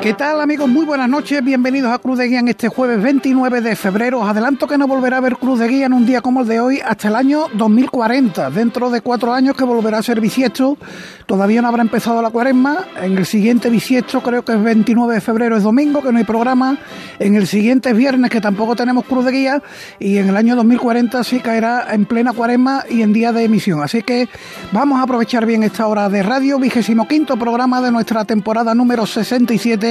¿Qué tal amigos? Muy buenas noches, bienvenidos a Cruz de Guía en este jueves 29 de febrero. Os adelanto que no volverá a ver Cruz de Guía en un día como el de hoy hasta el año 2040. Dentro de cuatro años que volverá a ser bisiesto, todavía no habrá empezado la cuaresma. En el siguiente bisiesto, creo que es 29 de febrero, es domingo, que no hay programa. En el siguiente es viernes, que tampoco tenemos Cruz de Guía. Y en el año 2040 sí caerá en plena cuaresma y en día de emisión. Así que vamos a aprovechar bien esta hora de radio, vigésimo quinto programa de nuestra temporada número 67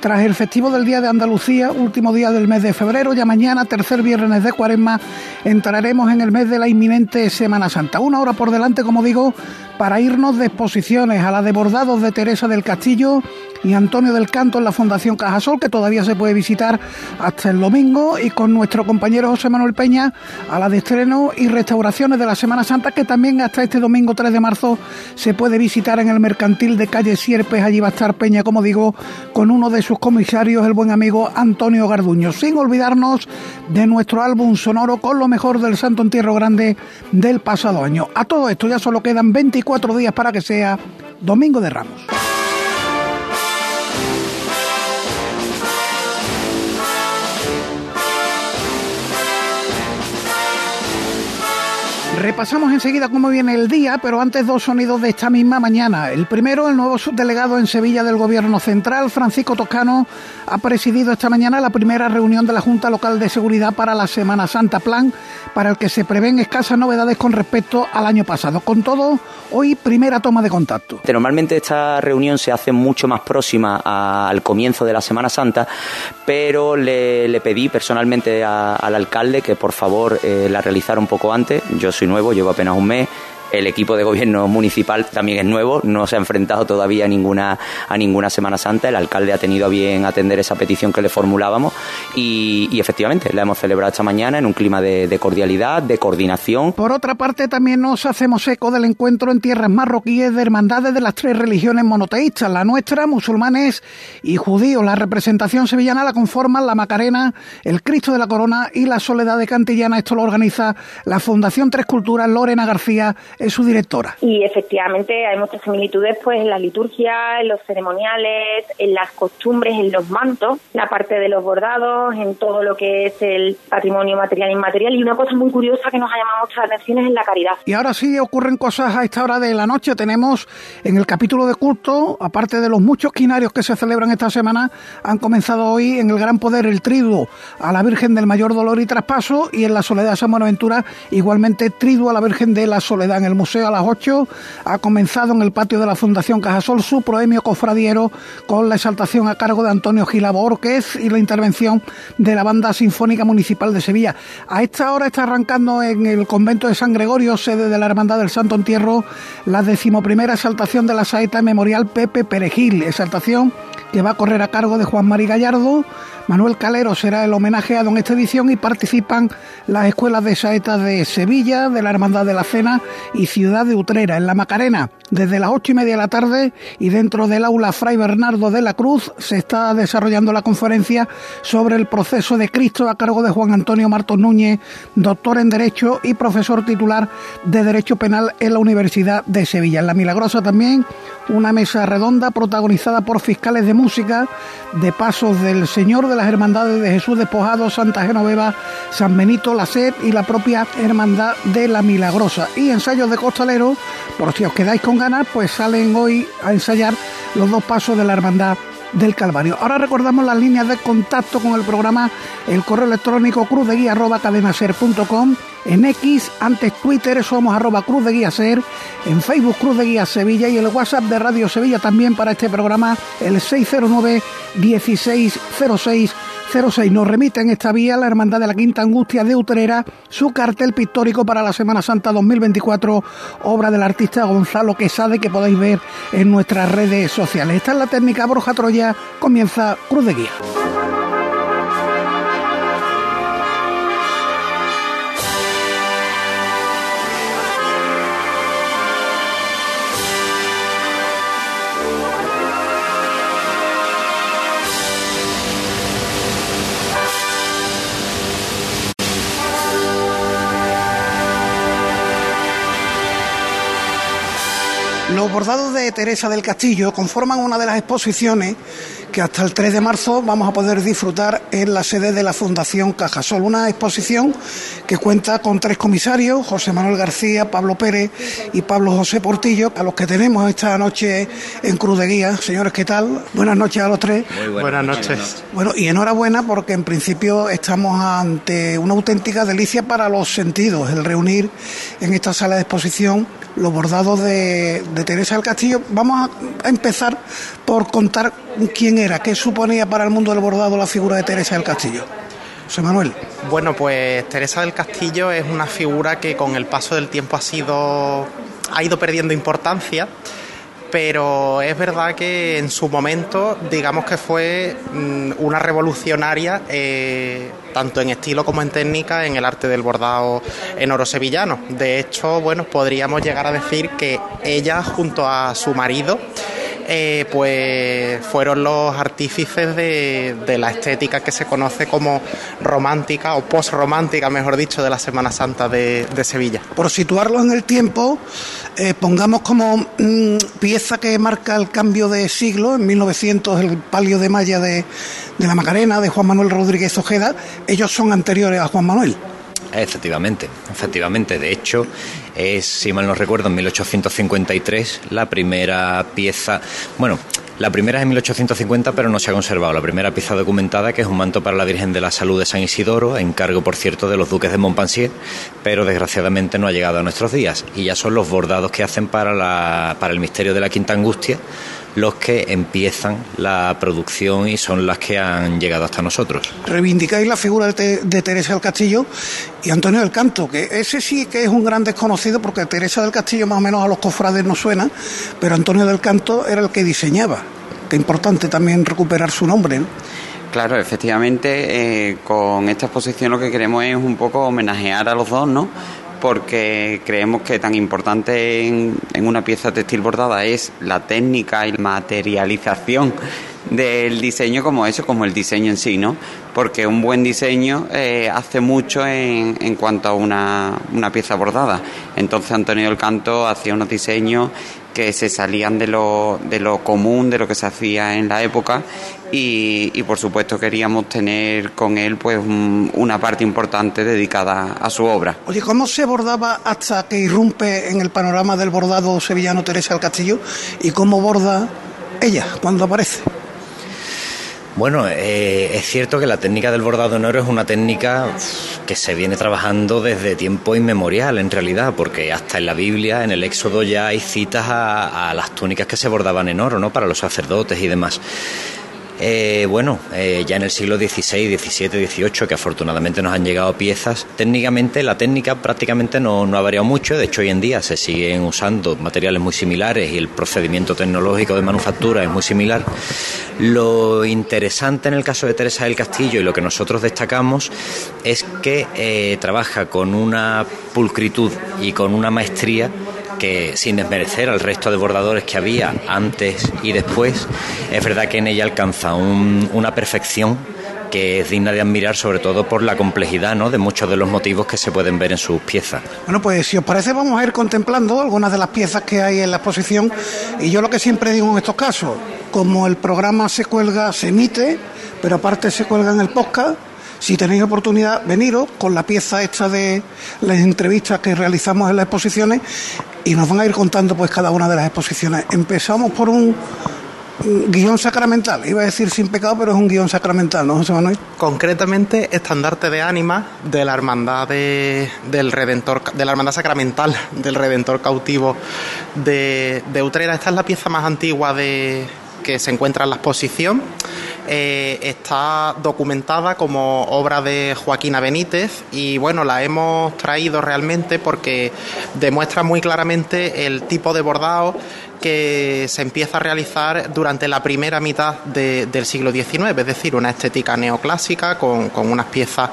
tras el festivo del Día de Andalucía, último día del mes de febrero, ya mañana, tercer viernes de cuaresma, entraremos en el mes de la inminente Semana Santa. Una hora por delante, como digo, para irnos de exposiciones a la de bordados de Teresa del Castillo y Antonio del Canto en la Fundación Cajasol, que todavía se puede visitar hasta el domingo, y con nuestro compañero José Manuel Peña a la de estreno y restauraciones de la Semana Santa, que también hasta este domingo 3 de marzo se puede visitar en el mercantil de calle Sierpes. Allí va a estar Peña, como digo, con uno de sus comisarios, el buen amigo Antonio Garduño. Sin olvidarnos de nuestro álbum sonoro con lo mejor del Santo Entierro Grande del pasado año. A todo esto ya solo quedan 24 días para que sea Domingo de Ramos. Repasamos enseguida cómo viene el día, pero antes dos sonidos de esta misma mañana. El primero, el nuevo subdelegado en Sevilla del Gobierno Central, Francisco Toscano, ha presidido esta mañana la primera reunión de la Junta Local de Seguridad para la Semana Santa, plan para el que se prevén escasas novedades con respecto al año pasado. Con todo, hoy primera toma de contacto. Normalmente esta reunión se hace mucho más próxima al comienzo de la Semana Santa, pero le, pedí personalmente al alcalde que por favor eh, la realizara un poco antes. Yo soy nuevo, llevo apenas un mes el equipo de gobierno municipal también es nuevo, no se ha enfrentado todavía a ninguna, a ninguna Semana Santa. El alcalde ha tenido a bien atender esa petición que le formulábamos y, efectivamente la hemos celebrado esta mañana en un clima de, cordialidad, de coordinación. Por otra parte, también nos hacemos eco del encuentro en tierras marroquíes de hermandades de las tres religiones monoteístas, la nuestra, musulmanes y judíos. La representación sevillana la conforman la Macarena, el Cristo de la Corona y la Soledad de Cantillana. Esto lo organiza la Fundación Tres Culturas, Lorena García es su directora. Y efectivamente hay muchas similitudes pues en la liturgia, en los ceremoniales, en las costumbres, en los mantos, la parte de los bordados, en todo lo que es el patrimonio material e inmaterial. Y una cosa muy curiosa que nos ha llamado mucha atención es en la caridad. Y ahora sí ocurren cosas a esta hora de la noche. Tenemos en el capítulo de culto, aparte de los muchos quinarios que se celebran esta semana, han comenzado hoy en el Gran Poder el triduo a la Virgen del Mayor Dolor y Traspaso y en la Soledad de San Buenaventura igualmente triduo a la Virgen de la Soledad en el museo a las 8 ha comenzado en el patio de la Fundación Cajasol su proemio cofradiero con la exaltación a cargo de Antonio Gila Borquez y la intervención de la Banda Sinfónica Municipal de Sevilla. A esta hora está arrancando en el convento de San Gregorio, sede de la Hermandad del Santo Entierro, la decimoprimera exaltación de la saeta memorial Pepe Perejil, exaltación que va a correr a cargo de Juan Mari Gallardo. Manuel Calero será el homenajeado en esta edición y participan las escuelas de saetas de Sevilla, de la Hermandad de la Cena y Ciudad de Utrera, en la Macarena. Desde las ocho y media de la tarde y dentro del aula Fray Bernardo de la Cruz se está desarrollando la conferencia sobre el proceso de Cristo a cargo de Juan Antonio Martos Núñez, doctor en Derecho y profesor titular de Derecho Penal en la Universidad de Sevilla. En la Milagrosa también una mesa redonda protagonizada por fiscales de música de pasos del Señor de las Hermandades de Jesús Despojado, Santa Genoveva, San Benito, la Sed y la propia Hermandad de la Milagrosa. Y ensayos de costalero, por si os quedáis con ganas, pues salen hoy a ensayar los dos pasos de la Hermandad del Calvario. Ahora recordamos las líneas de contacto con el programa, el correo electrónico cruz de guía en X, antes Twitter somos arroba cruz de guía ser, en Facebook Cruz de Guía Sevilla y el WhatsApp de Radio Sevilla también para este programa, el 609 1606 06 nos remite en esta vía la Hermandad de la Quinta Angustia de Utrera su cartel pictórico para la Semana Santa 2024, obra del artista Gonzalo Quesade que podéis ver en nuestras redes sociales. Esta es la técnica Borja Troya, comienza Cruz de Guía. Los bordados de Teresa del Castillo conforman una de las exposiciones que hasta el 3 de marzo vamos a poder disfrutar en la sede de la Fundación Cajasol. Una exposición que cuenta con tres comisarios, José Manuel García, Pablo Pérez y Pablo José Portillo, a los que tenemos esta noche en Cruz de Guía. Señores, ¿qué tal? Buenas noches a los tres. Muy buenas, noches. Bueno, y enhorabuena porque en principio estamos ante una auténtica delicia para los sentidos, el reunir en esta sala de exposición los bordados de, Teresa del Castillo. Vamos a empezar por contar quién era, qué suponía para el mundo del bordado la figura de Teresa del Castillo. José Manuel. Bueno, pues Teresa del Castillo es una figura que con el paso del tiempo ha sido ha ido perdiendo importancia pero es verdad que en su momento, digamos que fue mm, una revolucionaria, eh, tanto en estilo como en técnica, en el arte del bordado en oro sevillano. De hecho, bueno, podríamos llegar a decir que ella, junto a su marido, eh, pues fueron los artífices de, la estética que se conoce como romántica o post-romántica, mejor dicho, de la Semana Santa de, Sevilla. Por situarlo en el tiempo, eh, pongamos como mm, pieza que marca el cambio de siglo, en 1900 el palio de Maya de, de la Macarena, de Juan Manuel Rodríguez Ojeda, ellos son anteriores a Juan Manuel. Efectivamente, efectivamente. De hecho, es, si mal no recuerdo, en 1853 la primera pieza, bueno, la primera es en 1850, pero no se ha conservado. La primera pieza documentada, que es un manto para la Virgen de la Salud de San Isidoro, encargo, por cierto, de los duques de Montpensier, pero desgraciadamente no ha llegado a nuestros días. Y ya son los bordados que hacen para, la, para el misterio de la Quinta Angustia, los que empiezan la producción y son las que han llegado hasta nosotros. Reivindicáis la figura de, Teresa del Castillo y Antonio del Canto, que ese sí que es un gran desconocido porque Teresa del Castillo más o menos a los cofrades no suena, pero Antonio del Canto era el que diseñaba. Qué importante también recuperar su nombre. Claro, efectivamente, eh, con esta exposición lo que queremos es un poco homenajear a los dos, ¿no? Porque creemos que tan importante en, una pieza textil bordada es la técnica y la materialización del diseño como eso, como el diseño en sí, ¿no? Porque un buen diseño eh, hace mucho en, en cuanto a una, una, pieza bordada. Entonces Antonio del Canto hacía unos diseños que se salían de lo, de lo común, de lo que se hacía en la época y, y por supuesto queríamos tener con él pues una parte importante dedicada a su obra. Oye, ¿cómo se bordaba hasta que irrumpe en el panorama del bordado sevillano Teresa del Castillo y cómo borda ella cuando aparece? Bueno, eh, es cierto que la técnica del bordado en oro es una técnica que se viene trabajando desde tiempo inmemorial, en realidad, porque hasta en la Biblia, en el Éxodo, ya hay citas a, a las túnicas que se bordaban en oro, ¿no? Para los sacerdotes y demás. Eh, bueno, eh, ya en el siglo XVI, XVII, XVIII, que afortunadamente nos han llegado piezas, técnicamente la técnica prácticamente no, ha variado mucho, de hecho hoy en día se siguen usando materiales muy similares y el procedimiento tecnológico de manufactura es muy similar. Lo interesante en el caso de Teresa del Castillo y lo que nosotros destacamos es que eh, trabaja con una pulcritud y con una maestría sin desmerecer al resto de bordadores que había antes y después, es verdad que en ella alcanza una perfección que es digna de admirar sobre todo por la complejidad ¿no? de muchos de los motivos que se pueden ver en sus piezas. Bueno, pues si os parece vamos a ir contemplando algunas de las piezas que hay en la exposición y yo lo que siempre digo en estos casos, como el programa se cuelga, se emite, pero aparte se cuelga en el podcast, si tenéis oportunidad, veniros con la pieza esta de las entrevistas que realizamos en las exposiciones y nos van a ir contando pues cada una de las exposiciones. Empezamos por un guion sacramental, iba a decir sin pecado, pero es un guion sacramental, ¿no, José Manuel? Concretamente, estandarte de ánima de la hermandad del Redentor, de la hermandad sacramental del Redentor cautivo de, de Utrera. Esta es la pieza más antigua de, que se encuentra en la exposición. Eh, está documentada como obra de Joaquina Benítez y bueno, la hemos traído realmente porque demuestra muy claramente el tipo de bordado que se empieza a realizar durante la primera mitad del siglo XIX, es decir, una estética neoclásica con, unas piezas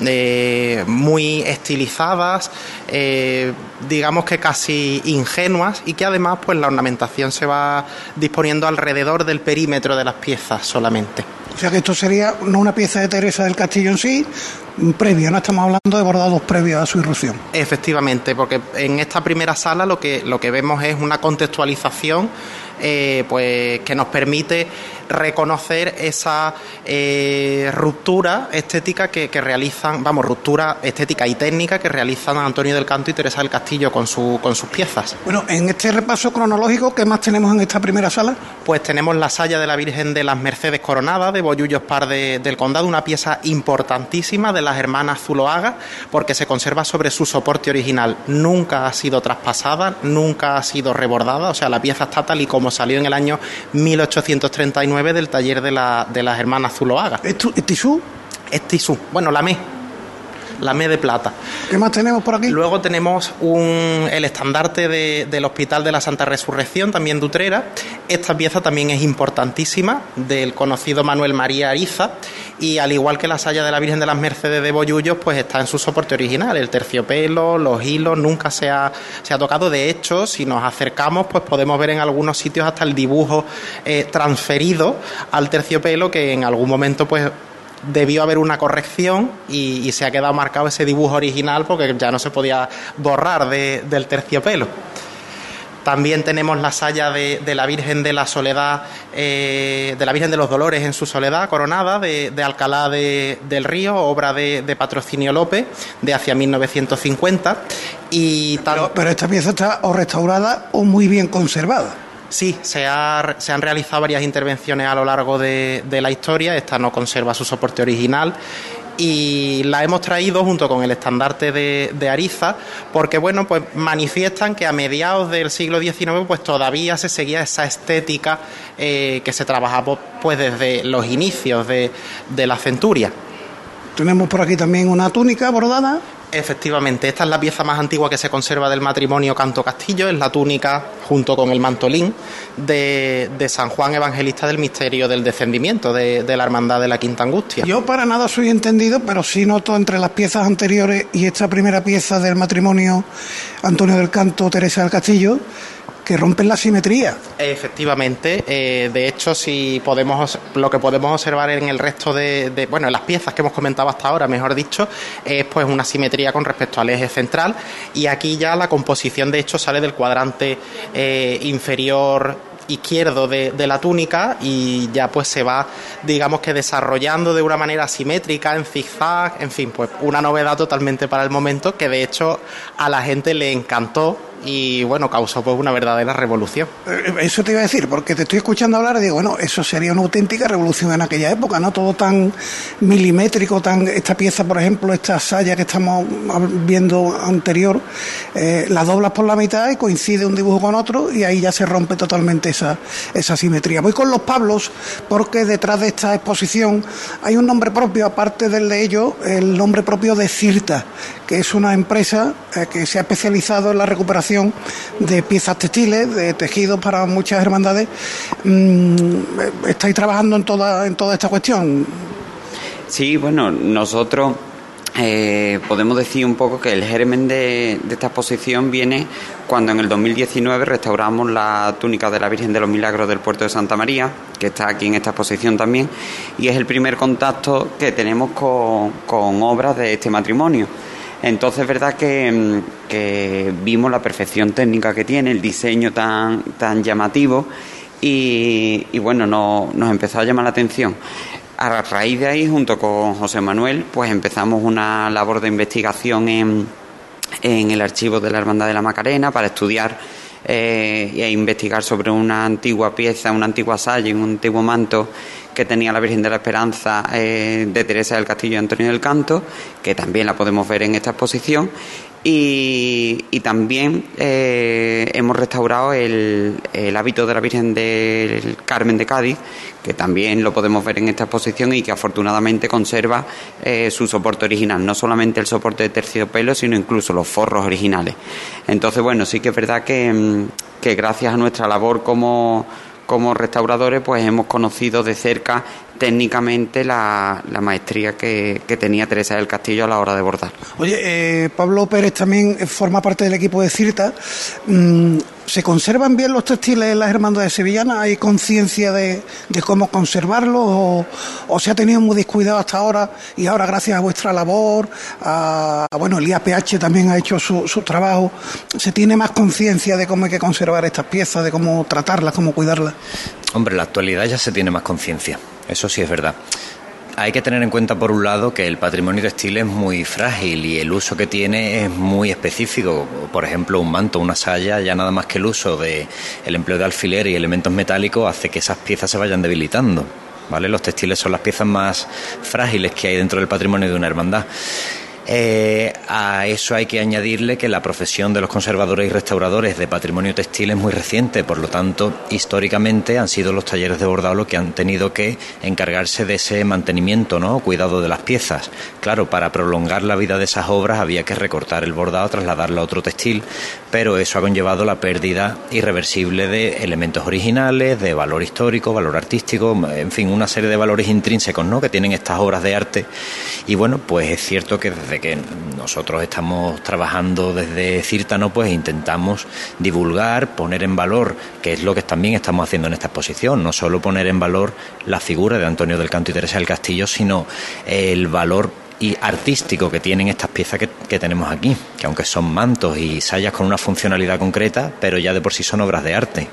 eh, muy estilizadas, eh, digamos que casi ingenuas y que además pues la ornamentación se va disponiendo alrededor del perímetro de las piezas solamente. O sea que esto sería no una pieza de Teresa del Castillo en sí, previa, no estamos hablando de bordados previos a su irrupción. Efectivamente, porque en esta primera sala lo que, lo que vemos es una contextualización eh, pues que nos permite reconocer esa eh, ruptura estética que, realizan, vamos, ruptura estética y técnica que realizan Antonio del Canto y Teresa del Castillo con, su, con sus piezas. Bueno, en este repaso cronológico, ¿qué más tenemos en esta primera sala? Pues tenemos la Saya de la Virgen de las Mercedes Coronada de Bollullos Par del Condado, una pieza importantísima de las hermanas Zuloaga, porque se conserva sobre su soporte original. Nunca ha sido traspasada, nunca ha sido rebordada, o sea, la pieza está tal y como salió en el año 1839 del taller de, la, de las hermanas Zuloaga. ¿Es, tisú? Es tisú. Bueno, la me la ME de plata. ¿Qué más tenemos por aquí? Luego tenemos un, el estandarte del Hospital de la Santa Resurrección, también de Utrera. Esta pieza también es importantísima, del conocido Manuel María Ariza, y al igual que la saya de la Virgen de las Mercedes de Bollullos, pues está en su soporte original, el terciopelo, los hilos, nunca se ha, se ha tocado. De hecho, si nos acercamos, pues podemos ver en algunos sitios hasta el dibujo eh, transferido al terciopelo, que en algún momento, pues debió haber una corrección y, se ha quedado marcado ese dibujo original porque ya no se podía borrar del terciopelo. También tenemos la saya de, la Virgen de la Soledad, eh, de la Virgen de los Dolores en su soledad, coronada, de, Alcalá del Río, obra de, Patrocinio López, de hacia 1950. Y pero esta pieza está o restaurada o muy bien conservada. Sí, se, ha, se, han realizado varias intervenciones a lo largo de, la historia. Esta no conserva su soporte original y la hemos traído junto con el estandarte de, Ariza porque bueno pues manifiestan que a mediados del siglo XIX pues todavía se seguía esa estética eh, que se trabajaba pues desde los inicios de, de la centuria. Tenemos por aquí también una túnica bordada. Efectivamente, esta es la pieza más antigua que se conserva del matrimonio Canto Castillo, es la túnica junto con el mantolín de, San Juan Evangelista del Misterio del Descendimiento de, de, la Hermandad de la Quinta Angustia. Yo para nada soy entendido, pero sí noto entre las piezas anteriores y esta primera pieza del matrimonio Antonio del Canto Teresa del Castillo que rompen la simetría. Efectivamente, eh, de hecho, si podemos, lo que podemos observar en el resto de, bueno, en las piezas que hemos comentado hasta ahora, mejor dicho, es pues una simetría con respecto al eje central y aquí ya la composición de hecho sale del cuadrante eh, inferior izquierdo de, de, la túnica y ya pues se va digamos que desarrollando de una manera simétrica en zigzag en fin pues una novedad totalmente para el momento que de hecho a la gente le encantó y bueno, causó pues una verdadera revolución. Eh, eso te iba a decir, porque te estoy escuchando hablar y digo, bueno, eso sería una auténtica revolución en aquella época, ¿no? Todo tan milimétrico, tan esta pieza, por ejemplo, esta saya que estamos viendo anterior, eh, la doblas por la mitad y coincide un dibujo con otro y ahí ya se rompe totalmente esa, esa simetría. Voy con los Pablos porque detrás de esta exposición hay un nombre propio, aparte del de ellos, el nombre propio de Cirta, que es una empresa eh, que se ha especializado en la recuperación de piezas textiles, de tejidos para muchas hermandades. Mm, ¿Estáis trabajando en toda, en toda esta cuestión? Sí, bueno, nosotros eh, podemos decir un poco que el germen de, esta exposición viene cuando en el 2019 restauramos la túnica de la Virgen de los Milagros del puerto de Santa María, que está aquí en esta exposición también, y es el primer contacto que tenemos con obras de este matrimonio. Entonces es verdad mm, que, vimos la perfección técnica que tiene, el diseño tan, tan llamativo y, bueno, nos empezó a llamar la atención. A raíz de ahí, junto con José Manuel, pues empezamos una labor de investigación en, en el archivo de la Hermandad de la Macarena para estudiar eh, e investigar sobre una antigua pieza, una antigua saya, un antiguo manto que tenía la Virgen de la Esperanza eh, de Teresa del Castillo y Antonio del Canto, que también la podemos ver en esta exposición. Y, también eh, hemos restaurado el, hábito de la Virgen del Carmen de Cádiz, que también lo podemos ver en esta exposición y que afortunadamente conserva eh, su soporte original, no solamente el soporte de terciopelo, sino incluso los forros originales. Entonces, bueno, sí que es verdad que, mm, que gracias a nuestra labor como como restauradores pues hemos conocido de cerca técnicamente la, maestría que, tenía Teresa del Castillo a la hora de bordar. Oye, eh, Pablo Pérez también forma parte del equipo de CIRTA. Mm, ¿Se conservan bien los textiles en las hermandades sevillanas? ¿Hay conciencia de, cómo conservarlos? O, se ha tenido muy descuidado hasta ahora? Y ahora, gracias a vuestra labor, a, bueno, el IAPH también ha hecho su, su trabajo, ¿se tiene más conciencia de cómo hay que conservar estas piezas, de cómo tratarlas, cómo cuidarlas? Hombre, en la actualidad ya se tiene más conciencia, eso sí es verdad. Hay que tener en cuenta, por un lado, que el patrimonio textil es muy frágil y el uso que tiene es muy específico. Por ejemplo, un manto, una saya, ya nada más que el uso de el empleo de alfiler y elementos metálicos hace que esas piezas se vayan debilitando. ¿Vale? Los textiles son las piezas más frágiles que hay dentro del patrimonio de una hermandad. Eh, a eso hay que añadirle que la profesión de los conservadores y restauradores de patrimonio textil es muy reciente, por lo tanto, históricamente han sido los talleres de bordado los que han tenido que encargarse de ese mantenimiento, ¿no? Cuidado de las piezas. Claro, para prolongar la vida de esas obras había que recortar el bordado, trasladarlo a otro textil, pero eso ha conllevado la pérdida irreversible de elementos originales, de valor histórico, valor artístico, en fin, una serie de valores intrínsecos, ¿no? Que tienen estas obras de arte. Y bueno, pues es cierto que desde que nosotros estamos trabajando desde Círtano, pues intentamos divulgar, poner en valor, que es lo que también estamos haciendo en esta exposición, no solo poner en valor la figura de Antonio del Canto y Teresa del Castillo, sino el valor y artístico que tienen estas piezas que, tenemos aquí, que aunque son mantos y sayas con una funcionalidad concreta, pero ya de por sí son obras de arte.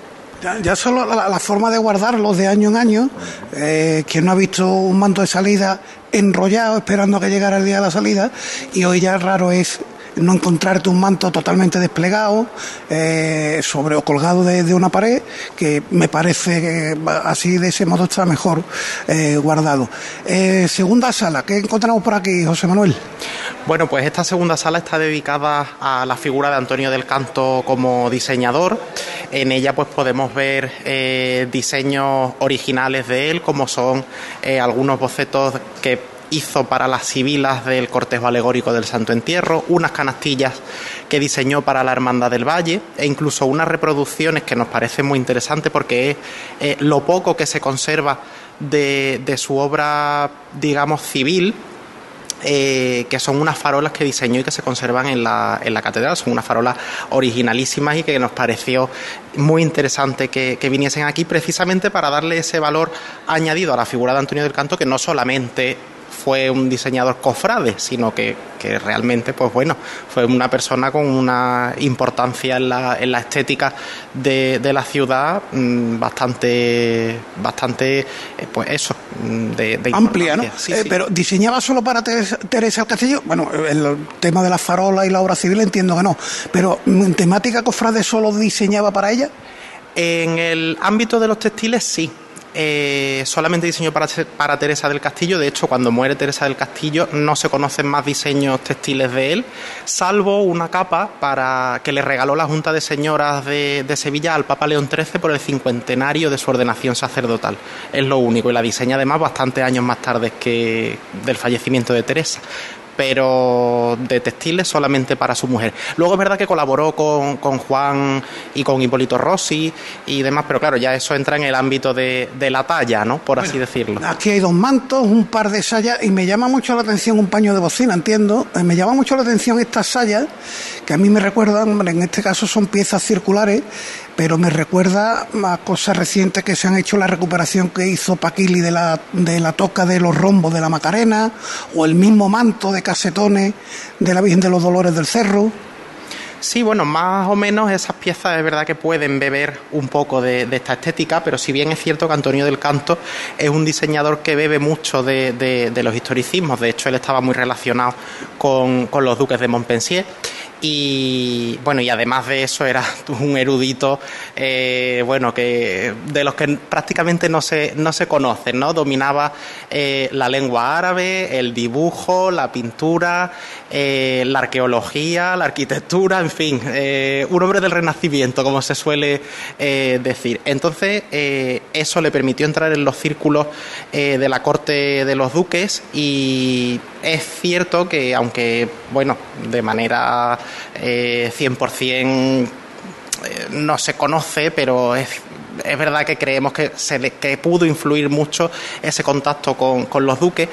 Ya, solo la, forma de guardarlos de año en año, eh, quien no ha visto un manto de salida enrollado esperando que llegara el día de la salida, y hoy ya raro es no encontrarte un manto totalmente desplegado eh, sobre o colgado de, una pared que me parece que así de ese modo está mejor eh, guardado eh, segunda sala ¿qué encontramos por aquí José Manuel? Bueno, pues esta segunda sala está dedicada a la figura de Antonio del Canto como diseñador. En ella pues podemos ver diseños originales de él, como son algunos bocetos que hizo para las civilas del cortejo alegórico del Santo Entierro, unas canastillas que diseñó para la Hermandad del Valle e incluso unas reproducciones que nos parece muy interesante porque es eh, lo poco que se conserva de, de su obra, digamos, civil, eh, que son unas farolas que diseñó y que se conservan en la, en la catedral. Son unas farolas originalísimas y que nos pareció muy interesante que, que, viniesen aquí precisamente para darle ese valor añadido a la figura de Antonio del Canto que no solamente fue un diseñador cofrade, sino que, realmente, pues bueno, fue una persona con una importancia en la, en la estética de, la ciudad mm, bastante, bastante, eh, pues eso, mm, de, amplia, ¿no? Eh, pero diseñaba solo para Teresa, del Castillo, bueno, el tema de la farola y la obra civil entiendo que no, pero en temática cofrade solo diseñaba para ella. En el ámbito de los textiles sí, eh, solamente diseñó para, Teresa del Castillo. De hecho, cuando muere Teresa del Castillo no se conocen más diseños textiles de él, salvo una capa para que le regaló la Junta de Señoras de, de Sevilla al Papa León XIII por el cincuentenario de su ordenación sacerdotal. Es lo único y la diseña además bastantes años más tarde que del fallecimiento de Teresa pero de textiles solamente para su mujer. Luego es verdad que colaboró con, con Juan y con Hipólito Rossi y demás, pero claro, ya eso entra en el ámbito de, de la talla, ¿no? Por así decirlo. Aquí hay dos mantos, un par de sayas y me llama mucho la atención un paño de bocina, entiendo. Eh, me llama mucho la atención estas sayas, que a mí me recuerdan, en este caso son piezas circulares pero me recuerda a cosas recientes que se han hecho, la recuperación que hizo Paquili de la, de la toca de los rombos de la Macarena, o el mismo manto de casetones de la Virgen de los Dolores del Cerro. Sí, bueno, más o menos esas piezas es verdad que pueden beber un poco de, esta estética, pero si bien es cierto que Antonio del Canto es un diseñador que bebe mucho de, los historicismos, de hecho él estaba muy relacionado con, con los duques de Montpensier y bueno y además de eso era un erudito eh, bueno que de los que prácticamente no se no se conocen no dominaba eh, la lengua árabe el dibujo la pintura eh, la arqueología la arquitectura en fin un hombre del renacimiento como se suele decir. Entonces eso le permitió entrar en los círculos de la corte de los duques y es cierto que aunque bueno de manera 100% eh, eh, no se conoce, pero es, es verdad que creemos que, se que pudo influir mucho ese contacto con, con los duques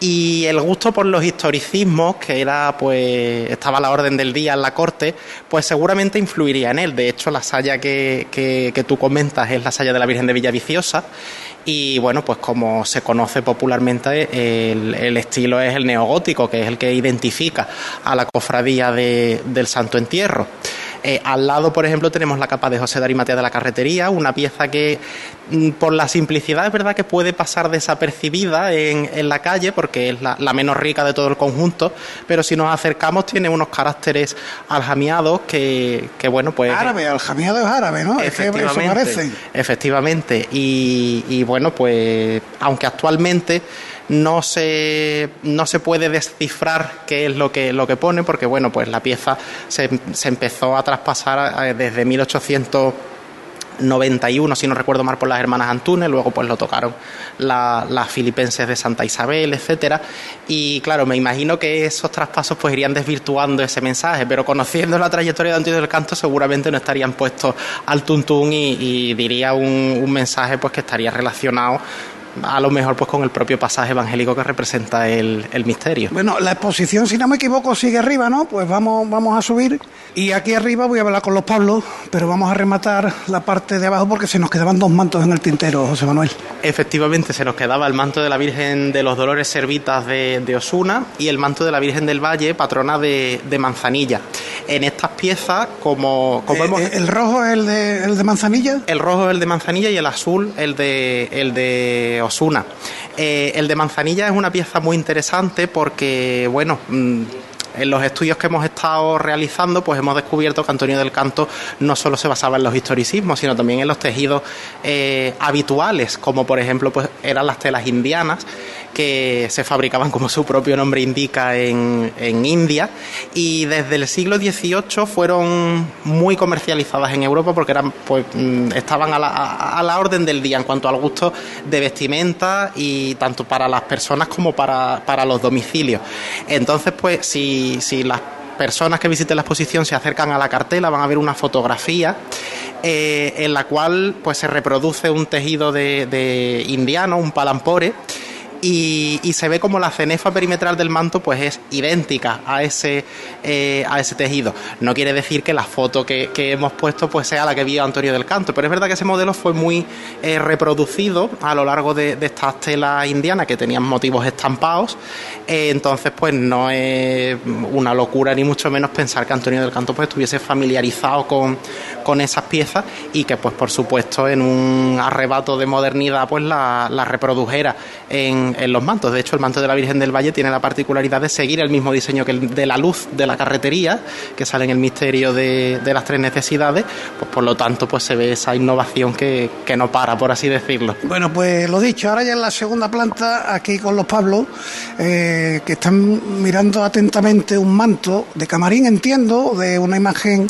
y el gusto por los historicismos, que era pues estaba a la orden del día en la corte, pues seguramente influiría en él. De hecho, la saya que, que, tú comentas es la saya de la Virgen de Villaviciosa y bueno, pues como se conoce popularmente, el, estilo es el neogótico, que es el que identifica a la cofradía de, del Santo Entierro. Eh, al lado, por ejemplo, tenemos la capa de José Matías de la Carretería, una pieza que mm, por la simplicidad es verdad que puede pasar desapercibida en, en la calle porque es la, menos rica de todo el conjunto, pero si nos acercamos tiene unos caracteres aljamiados que, que bueno, pues... Árabe, aljamiado es árabe, ¿no? Efectivamente, efectivamente. Y, y bueno, pues aunque actualmente no se, no se puede descifrar qué es lo que, lo que pone, porque bueno, pues la pieza se, se empezó a traspasar eh, desde 1891, si no recuerdo mal, por las hermanas Antunes, luego pues lo tocaron las filipenses de Santa Isabel, etcétera, y claro, me imagino que esos traspasos pues irían desvirtuando ese mensaje, pero conociendo la trayectoria de Antonio del Canto seguramente no estarían puestos al tuntún y, diría un, un mensaje pues que estaría relacionado a lo mejor pues con el propio pasaje evangélico que representa el, el, misterio. Bueno, la exposición, si no me equivoco, sigue arriba, ¿no? Pues vamos, vamos a subir y aquí arriba voy a hablar con los Pablos, pero vamos a rematar la parte de abajo porque se nos quedaban dos mantos en el tintero, José Manuel. Efectivamente, se nos quedaba el manto de la Virgen de los Dolores Servitas de, de Osuna y el manto de la Virgen del Valle, patrona de, de Manzanilla. En estas piezas, como, como eh, ¿El rojo es el de, el de Manzanilla? El rojo es el de Manzanilla y el azul el de, el de Eh, el de Manzanilla es una pieza muy interesante porque, bueno, mm, en los estudios que hemos estado realizando, pues hemos descubierto que Antonio del Canto no solo se basaba en los historicismos, sino también en los tejidos eh, habituales, como por ejemplo pues eran las telas indianas, que se fabricaban, como su propio nombre indica, en, en India, y desde el siglo XVIII fueron muy comercializadas en Europa porque eran, pues, mm, estaban a la, a la orden del día en cuanto al gusto de vestimenta y tanto para las personas como para, para los domicilios. Entonces, pues, si si, las personas que visiten la exposición se acercan a la cartela van a ver una fotografía eh, en la cual pues se reproduce un tejido de, de indiano, un palampore y, se ve como la cenefa perimetral del manto pues es idéntica a ese, eh, a ese tejido. No quiere decir que la foto que, hemos puesto pues sea la que vio Antonio del Canto, pero es verdad que ese modelo fue muy eh, reproducido a lo largo de, estas telas indianas que tenían motivos estampados, eh, entonces pues no es una locura ni mucho menos pensar que Antonio del Canto pues estuviese familiarizado con, con esas piezas y que pues por supuesto en un arrebato de modernidad pues la, la reprodujera en, en, los mantos. De hecho, el manto de la Virgen del Valle tiene la particularidad de seguir el mismo diseño que el de la luz de la carretería, que sale en el misterio de, las tres necesidades. Pues por lo tanto, pues se ve esa innovación que, no para, por así decirlo. Bueno, pues lo dicho, ahora ya en la segunda planta, aquí con los Pablos, eh, que están mirando atentamente un manto de camarín, entiendo, de una imagen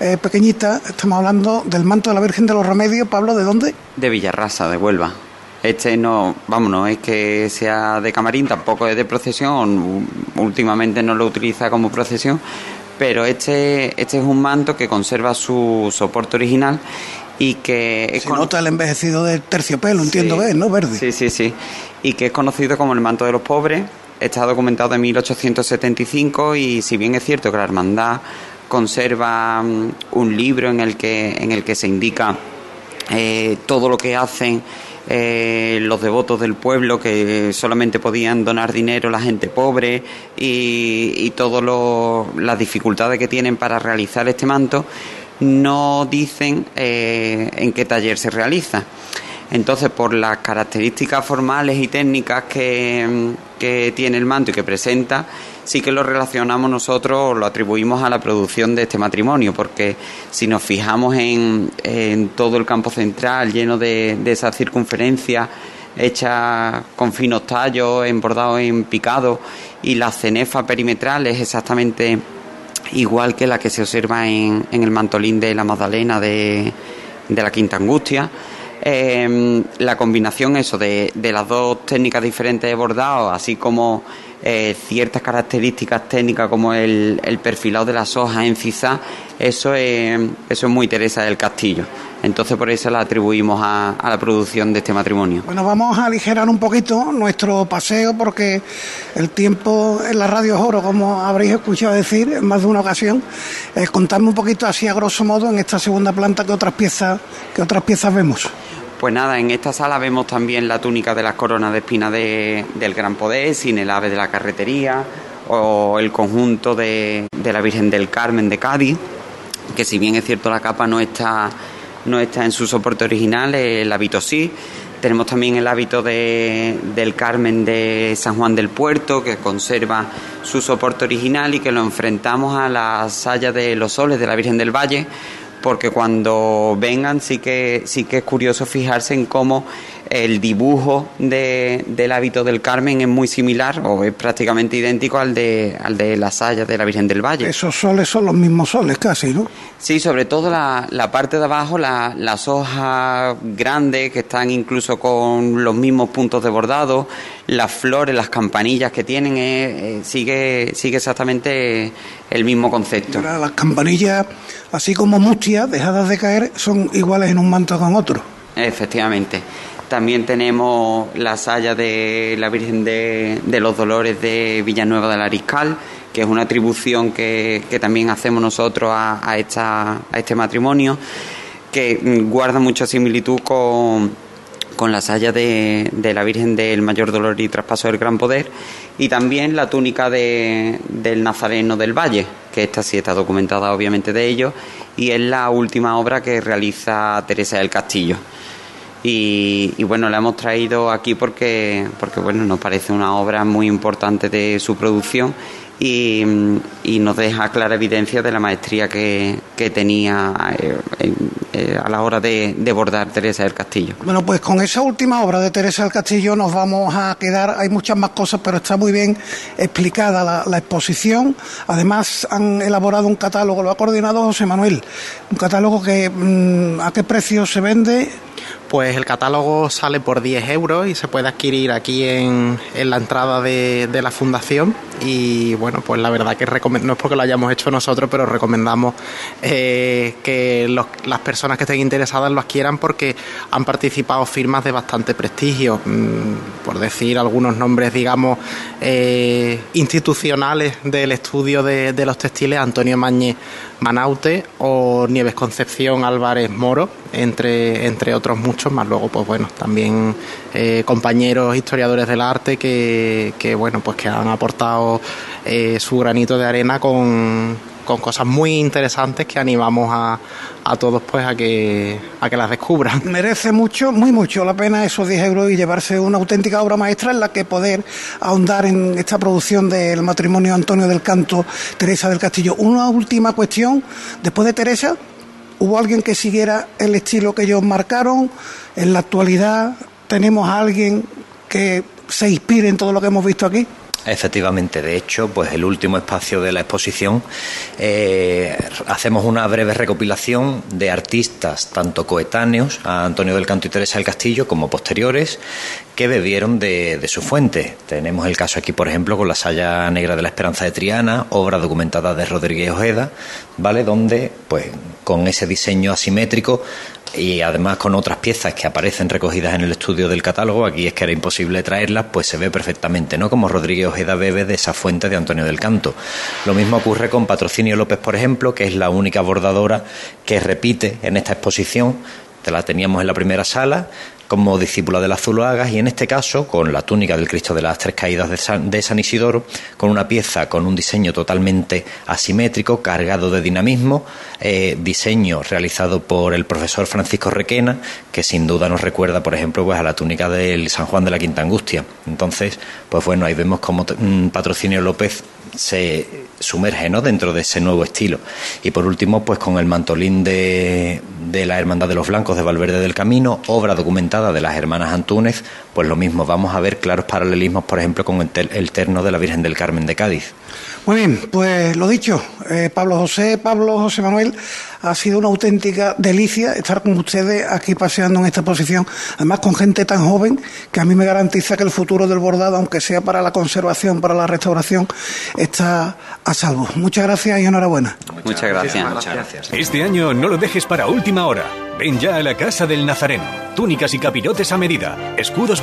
eh, pequeñita. Estamos hablando del manto de la Virgen de los Remedios. Pablo, ¿de dónde? De Villarrasa, de Huelva. Este no, vamos, no es que sea de camarín, tampoco es de procesión, últimamente no lo utiliza como procesión, pero este, este es un manto que conserva su soporte original y que... Se nota el envejecido de terciopelo, entiendo que ¿no? Verde. Sí, sí, sí. Y que es conocido como el manto de los pobres, está documentado en 1875 y si bien es cierto que la hermandad conserva mm, un libro en el que, en el que se indica eh, todo lo que hacen eh, los devotos del pueblo que solamente podían donar dinero la gente pobre y, y todas las dificultades que tienen para realizar este manto, no dicen eh, en qué taller se realiza. Entonces, por las características formales y técnicas que tiene el manto y que presenta, sí que lo relacionamos nosotros, lo atribuimos a la producción de este matrimonio, porque si nos fijamos en, todo el campo central lleno de, esa circunferencia hecha con finos tallos, embordado en picado, y la cenefa perimetral es exactamente igual que la que se observa en, el mantolín de la Magdalena de, la Quinta Angustia. Em, la combinación eso de, de, las dos técnicas diferentes de bordado, así como eh, ciertas características técnicas como el, perfilado de las hojas en cizá, eso es, eso es muy Teresa del Castillo. Entonces por eso la atribuimos a, a, la producción de este matrimonio. Bueno, vamos a aligerar un poquito nuestro paseo porque el tiempo en la radio oro, como habréis escuchado decir en más de una ocasión. Eh, contadme un poquito así a grosso modo en esta segunda planta que otras piezas, que otras piezas vemos. Pues nada, en esta sala vemos también la túnica de las coronas de espina de, del Gran Poder, sin el ave de la carretería, o el conjunto de, de la Virgen del Carmen de Cádiz, que si bien es cierto la capa no está no está en su soporte original, el hábito sí. Tenemos también el hábito de, del Carmen de San Juan del Puerto, que conserva su soporte original y que lo enfrentamos a la saya de los soles de la Virgen del Valle, porque cuando vengan sí que, sí que es curioso fijarse en cómo el dibujo de, del hábito del Carmen es muy similar o es prácticamente idéntico al de, al de la saya de la Virgen del Valle. Esos soles son los mismos soles casi, ¿no? Sí, sobre todo la, la parte de abajo, las hojas grandes que están incluso con los mismos puntos de bordado, las flores, las campanillas que tienen, eh, eh, sigue, sigue exactamente el mismo concepto. las campanillas, así como mustias, dejadas de caer, son iguales en un manto con otro. Efectivamente. También tenemos la saya de la Virgen de, los Dolores de Villanueva del Ariscal, que es una atribución que, también hacemos nosotros a, esta, a este matrimonio, que guarda mucha similitud con, con la saya de, la Virgen del Mayor Dolor y Traspaso del Gran Poder, y también la túnica de, del Nazareno del Valle, que esta sí está documentada obviamente de ellos, y es la última obra que realiza Teresa del Castillo. Y, bueno, la hemos traído aquí porque, porque bueno, nos parece una obra muy importante de su producción y, nos deja clara evidencia de la maestría que, tenía eh, eh, a la hora de, bordar Teresa del Castillo. Bueno, pues con esa última obra de Teresa del Castillo nos vamos a quedar. Hay muchas más cosas, pero está muy bien explicada la, exposición. Además, han elaborado un catálogo, lo ha coordinado José Manuel. Un catálogo que, mm, ¿a qué precio se vende? Pues el catálogo sale por 10 euros y se puede adquirir aquí en, en la entrada de, de, la fundación. Y bueno, pues la verdad que no es porque lo hayamos hecho nosotros, pero recomendamos eh, que las personas que estén interesadas lo adquieran porque han participado firmas de bastante prestigio. Mm, por decir algunos nombres, digamos, eh, institucionales del estudio de, de los textiles, Antonio Mañez Manaute o Nieves Concepción Álvarez Moro, entre, entre otros muchos, más luego, pues bueno, también eh, compañeros historiadores del arte que, que, bueno, pues que han aportado eh, su granito de arena con, con cosas muy interesantes que animamos a, a todos pues a que, a que las descubran. Merece mucho, muy mucho la pena esos 10 euros y llevarse una auténtica obra maestra en la que poder ahondar en esta producción del matrimonio Antonio del Canto, Teresa del Castillo. Una última cuestión, después de Teresa, ¿hubo alguien que siguiera el estilo que ellos marcaron? En la actualidad tenemos a alguien que se inspire en todo lo que hemos visto aquí. Efectivamente, de hecho, pues el último espacio de la exposición eh, hacemos una breve recopilación de artistas tanto coetáneos a Antonio del Canto y Teresa del Castillo como posteriores que bebieron de, su fuente. Tenemos el caso aquí, por ejemplo, con la Saya Negra de la Esperanza de Triana, obra documentada de Rodríguez Ojeda, ¿vale? Donde, pues, con ese diseño asimétrico y además con otras piezas que aparecen recogidas en el estudio del catálogo, aquí es que era imposible traerlas, pues se ve perfectamente, ¿no? Como Rodríguez Ojeda bebe de esa fuente de Antonio del Canto. Lo mismo ocurre con Patrocinio López, por ejemplo, que es la única bordadora que repite en esta exposición. Te la teníamos en la primera sala, como discípula de las Zuluagas y en este caso con la túnica del Cristo de las Tres Caídas de San, Isidoro, con una pieza con un diseño totalmente asimétrico, cargado de dinamismo, eh, diseño realizado por el profesor Francisco Requena, que sin duda nos recuerda, por ejemplo, pues a la túnica del San Juan de la Quinta Angustia. Entonces, pues bueno, ahí vemos cómo mm, Patrocinio López se sumerge ¿no? dentro de ese nuevo estilo. Y por último, pues con el mantolín de, de la Hermandad de los Blancos de Valverde del Camino, obra documentada de las hermanas Antúnez, pues lo mismo, vamos a ver claros paralelismos, por ejemplo, con el terno de la Virgen del Carmen de Cádiz. Muy bien, pues lo dicho, eh, Pablo José, Pablo José Manuel, ha sido una auténtica delicia estar con ustedes aquí paseando en esta exposición, además con gente tan joven que a mí me garantiza que el futuro del bordado, aunque sea para la conservación, para la restauración, está a salvo. Muchas gracias y enhorabuena. Muchas gracias. Muchas gracias. Este año no lo dejes para última hora. Ven ya a la Casa del Nazareno. Túnicas y capirotes a medida, escudos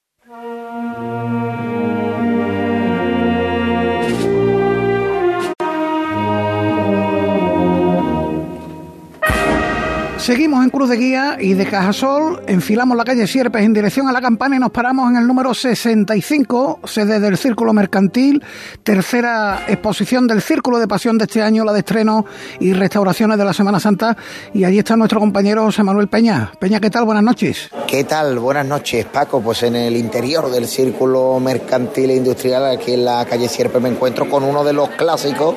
Seguimos en Cruz de Guía y de Cajasol enfilamos la calle Sierpes en dirección a la campana y nos paramos en el número 65, sede del Círculo Mercantil, tercera exposición del Círculo de Pasión de este año, la de estreno y restauraciones de la Semana Santa. Y allí está nuestro compañero José Manuel Peña. Peña, ¿qué tal? Buenas noches. ¿Qué tal? Buenas noches, Paco. Pues en el interior del Círculo Mercantil e Industrial, aquí en la calle Sierpes, me encuentro con uno de los clásicos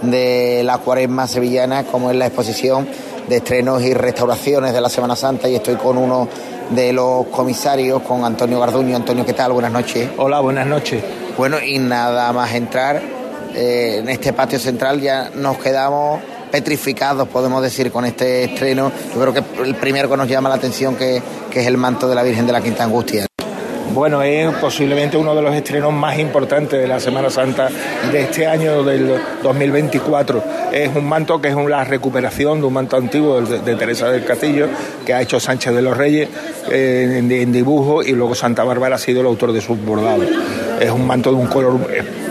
de la cuaresma sevillana, como es la exposición de estrenos y restauraciones de la Semana Santa y estoy con uno de los comisarios, con Antonio Garduño. Antonio, ¿qué tal? Buenas noches. Hola, buenas noches. Bueno, y nada más entrar eh, en este patio central ya nos quedamos petrificados, podemos decir, con este estreno. Yo creo que el primero que nos llama la atención que, que es el manto de la Virgen de la Quinta Angustia. Bueno, es posiblemente uno de los estrenos más importantes de la Semana Santa de este año del 2024. Es un manto que es una recuperación de un manto antiguo de, Teresa del Castillo que ha hecho Sánchez de los Reyes eh, en, dibujo y luego Santa Bárbara ha sido el autor de sus bordados. Es un manto de un color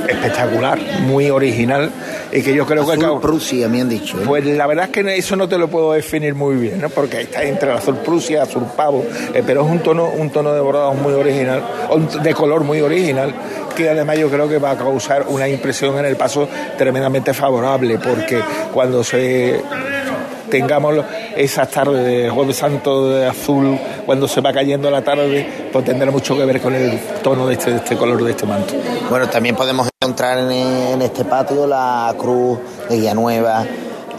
espectacular, muy original y que yo creo azul que... Prusia, me han dicho. ¿eh? Pues la verdad es que eso no te lo puedo definir muy bien, ¿no? porque está entre el azul Prusia, azul pavo, eh, pero es un tono, un tono de bordado muy original, de color muy original, que además yo creo que va a causar una impresión en el paso tremendamente favorable, porque cuando se tengamos esas tardes de Jueves Santo de azul, cuando se va cayendo la tarde, pues tendrá mucho que ver con el tono de este, de este color de este manto. Bueno, también podemos encontrar en, este patio la cruz de Villanueva,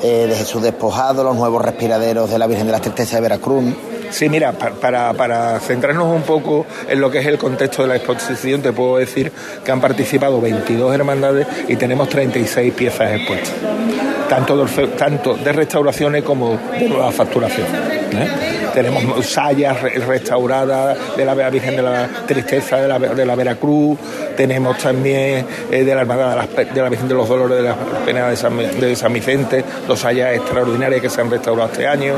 eh, de Jesús Despojado, los nuevos respiraderos de la Virgen de la Tristeza de Veracruz. Sí, mira, para, para, centrarnos un poco en lo que es el contexto de la exposición, te puedo decir que han participado 22 hermandades y tenemos 36 piezas expuestas, tanto de, tanto de restauraciones como de nueva facturación. ¿eh? tenemos sayas restauradas de la Virgen de la Tristeza de la, de la Veracruz, tenemos también eh, de la Hermandad de la, Virgen de los Dolores de la Pena de San, de Vicente, dos sayas extraordinarias que se han restaurado este año,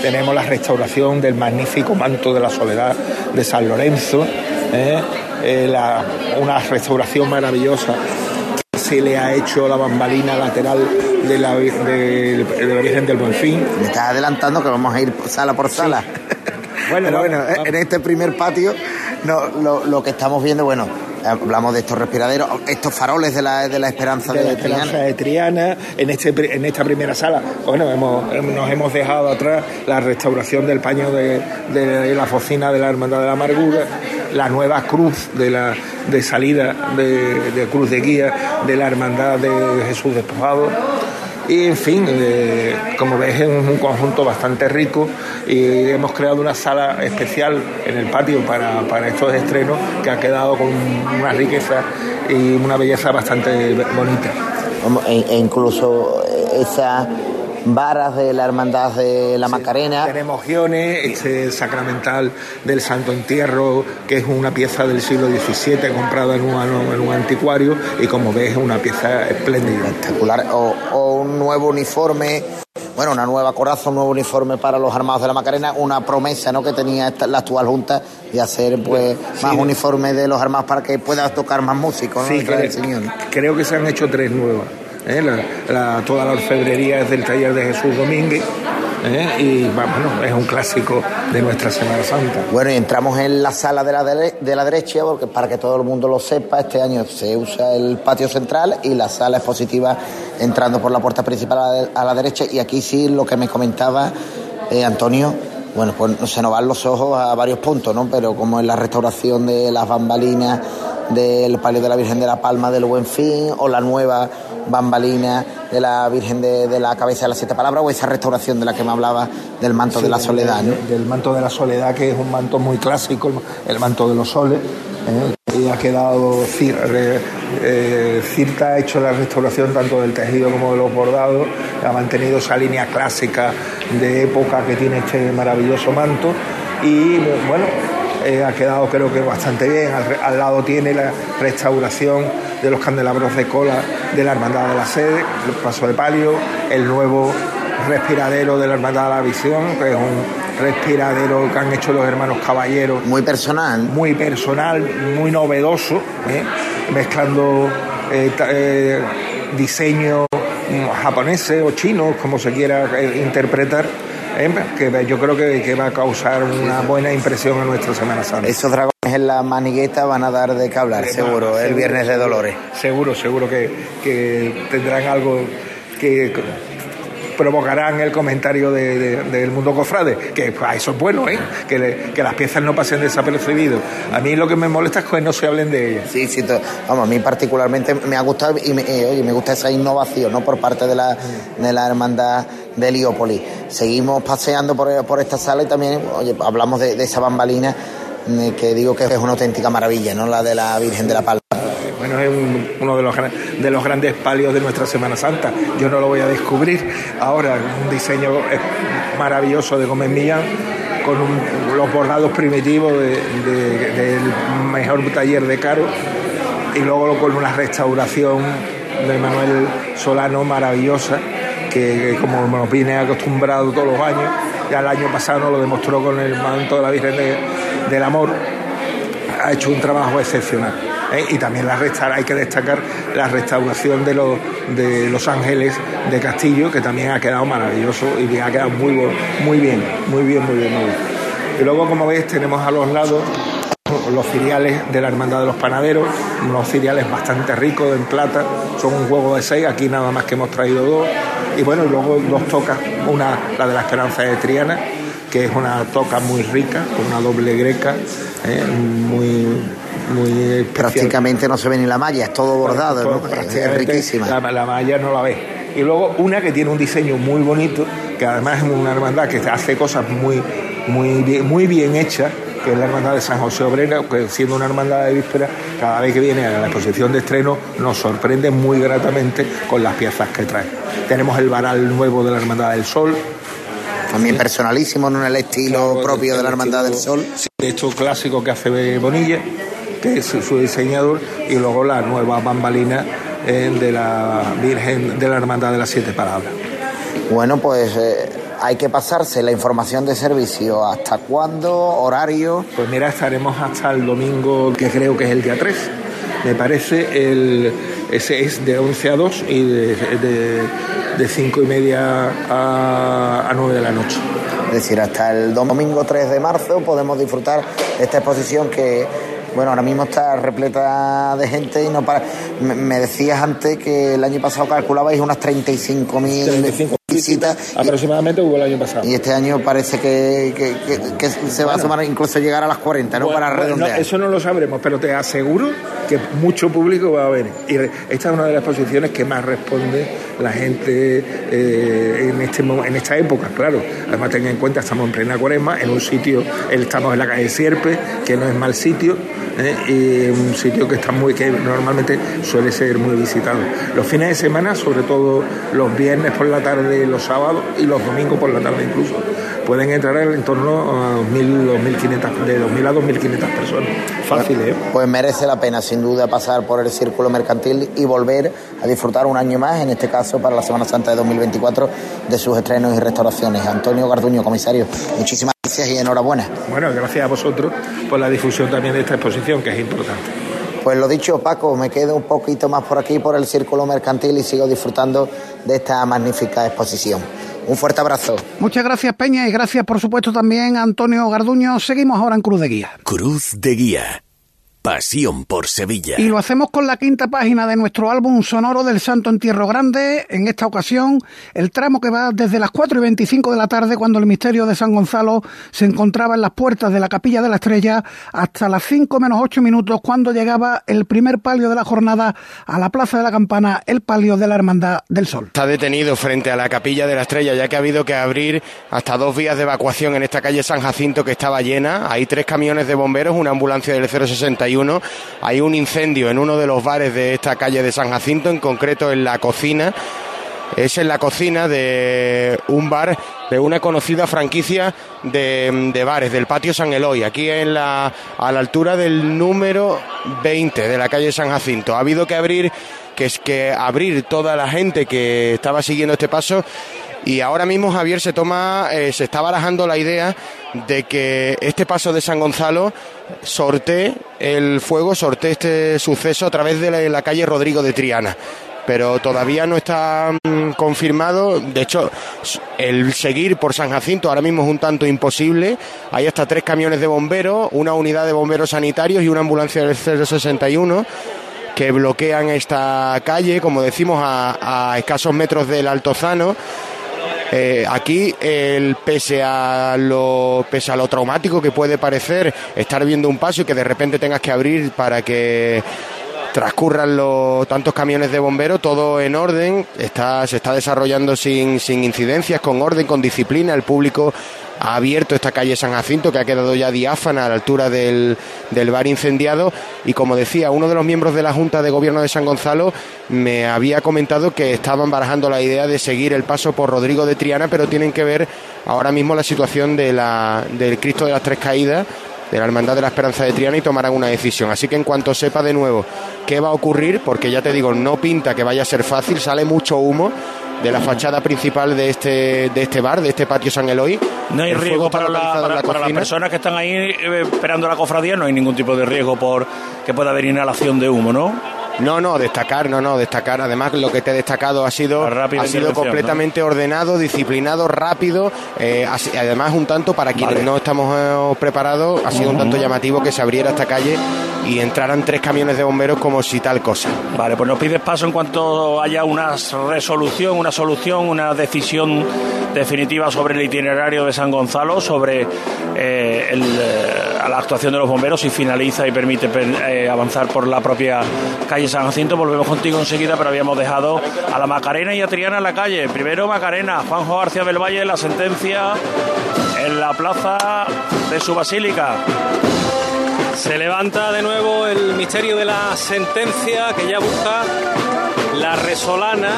tenemos la restauración del magnífico manto de la soledad de San Lorenzo, ¿eh? Una restauración maravillosa se le ha hecho la bambalina lateral de la, de, la Virgen del Bonfín. Me estás adelantando que vamos a ir sala por sala. Bueno, bueno, en este primer patio no, lo, lo que estamos viendo, bueno, hablamos de estos respiraderos, estos faroles de la, de la esperanza de, la esperanza de Triana. En, este, en esta primera sala, bueno, hemos, nos hemos dejado atrás la restauración del paño de, de, la focina de la Hermandad de la Amargura, la nueva cruz de, la, de salida de, cruz de guía de la Hermandad de Jesús Despojado y en fin, eh, como ves es un conjunto bastante rico y hemos creado una sala especial en el patio para, para estos estrenos que ha quedado con una riqueza y una belleza bastante bonita. E, e incluso esa varas de la Hermandad de la Macarena. Tenemos guiones, este sacramental del Santo Entierro, que es una pieza del siglo XVII comprada en un, en un anticuario y como ves es una pieza espléndida. Espectacular. O, un nuevo uniforme bueno, una nueva coraza, un nuevo uniforme para los armados de la Macarena, una promesa ¿no? que tenía la actual Junta de hacer pues más uniformes de los armados para que pueda tocar más músicos sí, creo que se han hecho tres nuevas. ¿Eh? toda la orfebrería es del taller de Jesús Domínguez. ¿eh? Y bueno, es un clásico de nuestra Semana Santa. Bueno, y entramos en la sala de la, de la derecha, porque para que todo el mundo lo sepa, este año se usa el patio central y la sala expositiva entrando por la puerta principal a la, derecha. Y aquí sí lo que me comentaba eh, Antonio, bueno, pues se nos van los ojos a varios puntos, ¿no? Pero como en la restauración de las bambalinas del palio de la Virgen de la Palma del Buen Fin o la nueva bambalina de la Virgen de, la Cabeza de las Siete Palabras o esa restauración de la que me hablaba del manto de la soledad. Del manto de la soledad, que es un manto muy clásico, el manto de los soles. ¿eh? Y ha quedado eh, Cirta ha hecho la restauración tanto del tejido como de los bordados, ha mantenido esa línea clásica de época que tiene este maravilloso manto y bueno, eh, ha quedado creo que bastante bien. Al, lado tiene la restauración de los candelabros de cola de la Hermandad de la Sede, el paso de palio, el nuevo respiradero de la Hermandad de la Visión, que es un respiradero que han hecho los hermanos caballeros. Muy personal. Muy personal, muy novedoso, ¿eh? mezclando eh, diseños japoneses o chinos, como se quiera interpretar ¿eh? Que yo creo que, va a causar una buena impresión en nuestra Semana Santa. Esos dragones en la manigueta van a dar de qué hablar, seguro, el Viernes de Dolores. Seguro, seguro que, que tendrán algo que provocarán el comentario del mundo cofrade, que pues, eso es bueno, ¿eh? que, las piezas no pasen desapercibidos. A mí lo que me molesta es que no se hablen de ellas. Sí, sí, vamos, a mí particularmente me ha gustado y me, eh, oye, me gusta esa innovación ¿no? por parte de la, de la hermandad de Heliópolis. Seguimos paseando por, por esta sala y también oye, hablamos de, esa bambalina mm, que digo que es una auténtica maravilla, ¿no? La de la Virgen de la Palma bueno, es uno de los, de los grandes palios de nuestra Semana Santa. Yo no lo voy a descubrir ahora, un diseño maravilloso de Gómez Millán con los bordados primitivos del mejor taller de Caro y luego con una restauración de Manuel Solano maravillosa que, como nos viene acostumbrado todos los años, ya el año pasado lo demostró con el manto de la Virgen del Amor, ha hecho un trabajo excepcional. ¿eh? y también la hay que destacar la restauración de los, de los ángeles de Castillo, que también ha quedado maravilloso y ha quedado muy, muy bien, muy bien, muy bien, muy bien. Y luego, como veis, tenemos a los lados los cereales de la Hermandad de los Panaderos, unos cereales bastante ricos en plata, son un juego de seis, aquí nada más que hemos traído dos. Y bueno, luego dos tocas, una, la de la Esperanza de Triana, que es una toca muy rica, con una doble greca, ¿eh? muy muy Prácticamente no se ve ni la malla, es todo bordado, es riquísima. La, malla no la ves. Y luego una que tiene un diseño muy bonito, que además es una hermandad que hace cosas muy, muy, bien, muy bien hechas, que es la hermandad de San José Obrera, que siendo una hermandad de víspera, cada vez que viene a la exposición de estreno nos sorprende muy gratamente con las piezas que trae. Tenemos el varal nuevo de la Hermandad del Sol, también personalísimo, en el estilo propio de la Hermandad del Sol. De hecho clásico que hace Bonilla que es su diseñador, y luego la nueva bambalina eh, de la Virgen de la Hermandad de las Siete Palabras. Bueno, pues eh, hay que pasarse la información de servicio. ¿Hasta cuándo? ¿Horario? Pues mira, estaremos hasta el domingo, que creo que es el día 3. Me parece, el, ese es de 11 a 2 y de, de, 5 y media a, a 9 de la noche. Es decir, hasta el domingo 3 de marzo podemos disfrutar de esta exposición que bueno, ahora mismo está repleta de gente y no para. Me, decías antes que el año pasado calculabais unas 35.000 visitas. Aproximadamente hubo el año pasado. Y este año parece que, se va a sumar incluso llegar a las 40, ¿no? para redondear. eso no lo sabremos, pero te aseguro que mucho público va a venir. Y esta es una de las posiciones que más responde la gente eh, en, este, en esta época, claro. Además, tenga en cuenta, estamos en plena cuaresma, en un sitio, estamos en la calle Sierpe, que no es mal sitio ¿eh? y un sitio que está muy que normalmente suele ser muy visitado. Los fines de semana, sobre todo los viernes por la tarde, los sábados y los domingos por la tarde incluso, pueden entrar en torno a 2.500, de 2.000 a 2.500 personas. Fácil, ¿eh? Pues merece la pena, sin duda, pasar por el círculo mercantil y volver a disfrutar un año más, en este caso para la Semana Santa de 2024, de sus estrenos y restauraciones. Antonio Garduño, comisario, muchísimas gracias y enhorabuena. Bueno, gracias a vosotros por la difusión también de esta exposición, que es importante. Pues lo dicho, Paco, me quedo un poquito más por aquí, por el círculo mercantil y sigo disfrutando de esta magnífica exposición. Un fuerte abrazo. Muchas gracias, Peña, y gracias, por supuesto, también a Antonio Garduño. Seguimos ahora en Cruz de Guía. Cruz de Guía. Pasión por Sevilla. Y lo hacemos con la quinta página de nuestro álbum sonoro del Santo Entierro Grande. En esta ocasión, el tramo que va desde las 4 y 25 de la tarde, cuando el misterio de San Gonzalo se encontraba en las puertas de la Capilla de la Estrella, hasta las 5 menos 8 minutos, cuando llegaba el primer palio de la jornada a la Plaza de la Campana, el palio de la Hermandad del Sol. Está detenido frente a la Capilla de la Estrella, ya que ha habido que abrir hasta dos vías de evacuación en esta calle San Jacinto que estaba llena. Hay tres camiones de bomberos, una ambulancia del 061 hay un incendio en uno de los bares de esta calle de San Jacinto, en concreto en la cocina. Es en la cocina de un bar de una conocida franquicia de, bares, del patio San Eloy, aquí en la, a la altura del número 20 de la calle San Jacinto. Ha habido que abrir, que es que abrir toda la gente que estaba siguiendo este paso y ahora mismo Javier se toma, eh, se está barajando la idea de que este paso de San Gonzalo sortee el fuego, sortee este suceso a través de la, calle Rodrigo de Triana pero todavía no está mm, confirmado. De hecho, el seguir por San Jacinto ahora mismo es un tanto imposible. Hay hasta tres camiones de bomberos, una unidad de bomberos sanitarios y una ambulancia del 061 que bloquean esta calle, como decimos, a, a escasos metros del Altozano. Eh, aquí, el, pese, a lo, pese a lo traumático que puede parecer estar viendo un paso y que de repente tengas que abrir para que transcurran los tantos camiones de bomberos, todo en orden, está, se está desarrollando sin, sin incidencias, con orden, con disciplina, el público ha abierto esta calle San Jacinto que ha quedado ya diáfana a la altura del, del, bar incendiado y como decía, uno de los miembros de la Junta de Gobierno de San Gonzalo me había comentado que estaban barajando la idea de seguir el paso por Rodrigo de Triana, pero tienen que ver ahora mismo la situación de la, del Cristo de las Tres Caídas de la Hermandad de la Esperanza de Triana y tomarán una decisión. Así que en cuanto sepa de nuevo qué va a ocurrir, porque ya te digo, no pinta que vaya a ser fácil, sale mucho humo, de la fachada principal de este, de este bar, de este patio San Eloy. No hay riesgo para, las personas que están ahí eh, esperando la cofradía, no hay ningún tipo de riesgo por que pueda haber inhalación de humo, ¿no? No, no, destacar, no, no, destacar. Además, lo que te he destacado ha sido, ha sido completamente ordenado, disciplinado, rápido. Eh, además, un tanto para quienes no estamos eh, preparados, ha sido un tanto llamativo que se abriera esta calle y entraran tres camiones de bomberos como si tal cosa. Vale, pues nos pides paso en cuanto haya una resolución, una solución, una decisión definitiva sobre el itinerario de San Gonzalo, sobre eh, la actuación de los bomberos y finaliza y permite avanzar por la propia calle San Jacinto. Volvemos contigo enseguida, pero habíamos dejado a la Macarena y a Triana en la calle. Primero Macarena, Juanjo García del Valle, la sentencia en la plaza de su basílica. Se levanta de nuevo el misterio de la sentencia que ya busca la resolana.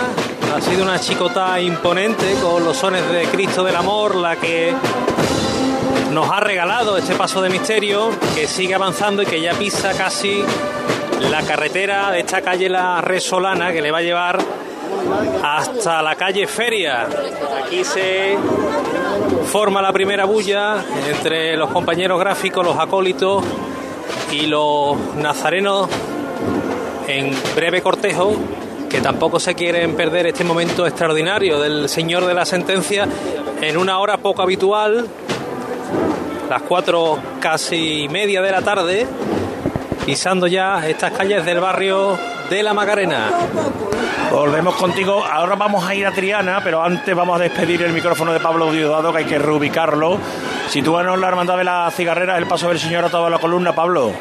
Ha sido una chicota imponente con los sones de Cristo del Amor, la que nos ha regalado este paso de misterio que sigue avanzando y que ya pisa casi la carretera de esta calle La Resolana que le va a llevar hasta la calle Feria. Aquí se forma la primera bulla entre los compañeros gráficos, los acólitos y los nazarenos en breve cortejo que tampoco se quieren perder este momento extraordinario del señor de la sentencia en una hora poco habitual, las cuatro casi media de la tarde pisando ya estas calles del barrio de la Macarena. Volvemos contigo. Ahora vamos a ir a Triana, pero antes vamos a despedir el micrófono de Pablo Diodado, que hay que reubicarlo. Sitúanos la hermandad de la cigarrera, el paso del señor a toda la columna, Pablo.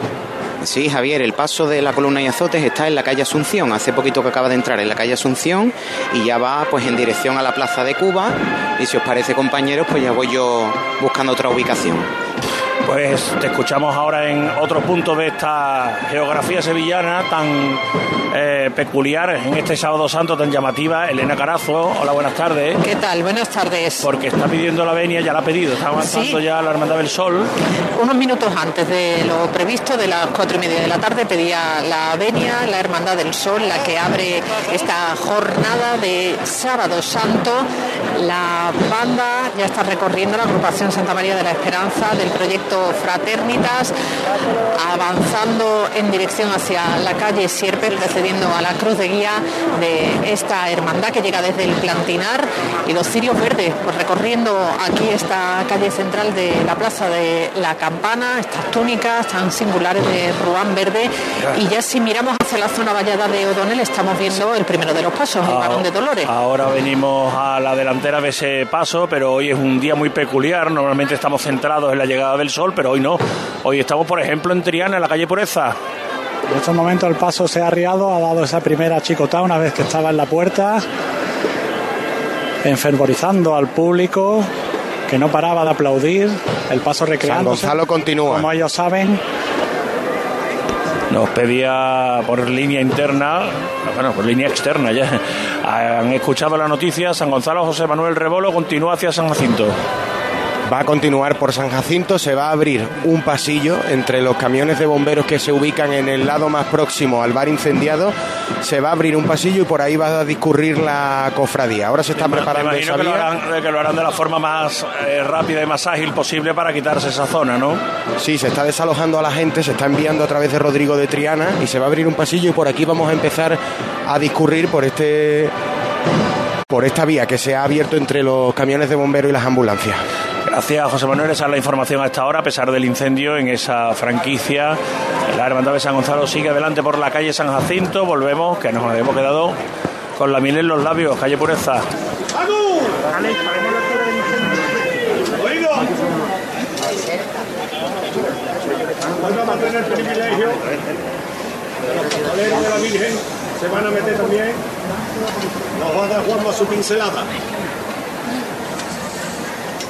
Sí, Javier, el paso de la columna y azotes está en la calle Asunción. Hace poquito que acaba de entrar en la calle Asunción y ya va pues en dirección a la Plaza de Cuba. Y si os parece, compañeros, pues ya voy yo buscando otra ubicación. Pues te escuchamos ahora en otro punto de esta geografía sevillana tan eh, peculiar en este sábado santo tan llamativa. Elena Carazo, hola, buenas tardes. ¿Qué tal? Buenas tardes. Porque está pidiendo la venia, ya la ha pedido, está avanzando ya la Hermandad del Sol. Unos minutos antes de lo previsto, de las cuatro y media de la tarde, pedía la venia, la Hermandad del Sol, la que abre esta jornada de sábado santo. La banda ya está recorriendo la agrupación Santa María de la Esperanza del proyecto Fraternitas, avanzando en dirección hacia la calle Sierpe, precediendo a la cruz de guía de esta hermandad que llega desde el Plantinar y los cirios verdes, pues recorriendo aquí esta calle central de la Plaza de la Campana, estas túnicas tan singulares de Ruán Verde. Y ya si miramos hacia la zona vallada de O'Donnell, estamos viendo el primero de los pasos, el Barón de Dolores. Ahora venimos a la delantera de ese paso, pero hoy es un día muy peculiar. Normalmente estamos centrados en la llegada del sol, pero hoy no. Hoy estamos, por ejemplo, en Triana, en la calle Pureza. En estos momentos el paso se ha arriado, ha dado esa primera chicotada una vez que estaba en la puerta, enfervorizando al público que no paraba de aplaudir, el paso recreando. San Gonzalo continúa. Como ellos saben, Nos pedía por línea interna, bueno, por línea externa ya. Han escuchado la noticia, San Gonzalo José Manuel Rebolo continúa hacia San Jacinto. Va a continuar por San Jacinto, se va a abrir un pasillo entre los camiones de bomberos que se ubican en el lado más próximo al bar incendiado. Se va a abrir un pasillo y por ahí va a discurrir la cofradía. Ahora se está preparando Me esa lo, harán, que lo harán de la forma más eh, rápida y más ágil posible para quitarse esa zona, ¿no? Sí, se está desalojando a la gente, se está enviando a través de Rodrigo de Triana y se va a abrir un pasillo y por aquí vamos a empezar a discurrir por este por esta vía que se ha abierto entre los camiones de bomberos y las ambulancias. Gracias, José Manuel. Esa es la información a esta hora, a pesar del incendio en esa franquicia. La Hermandad de San Gonzalo sigue adelante por la calle San Jacinto. Volvemos, que nos hemos quedado con la miel en los labios, calle Pureza. A mantener. Los costaleros de la Virgen se van a meter también. Nos va a dar Juanma su pincelada.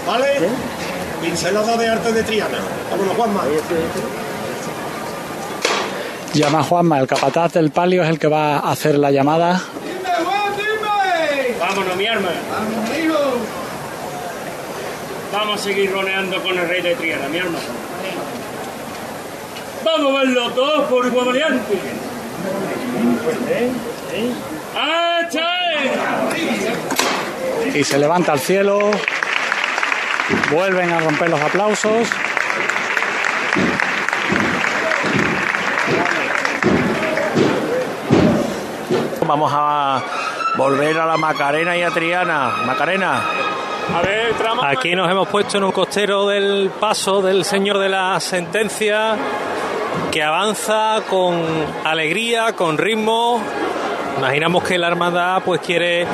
¿Vale? Pincelada de arte de Triana. Vámonos, Juanma. llama a Juanma, el capataz del palio es el que va a hacer la llamada. Vámonos, mi arma. Vamos a seguir roneando con el rey de Triana, mi arma. Vamos a verlo todos por igual variante. ¡Ache! Y se levanta al cielo. Vuelven a romper los aplausos. Vamos a volver a la Macarena y a Triana. Macarena. A ver, trama. Aquí nos hemos puesto en un costero del paso del señor de la sentencia que avanza con alegría, con ritmo. Imaginamos que la Armada pues quiere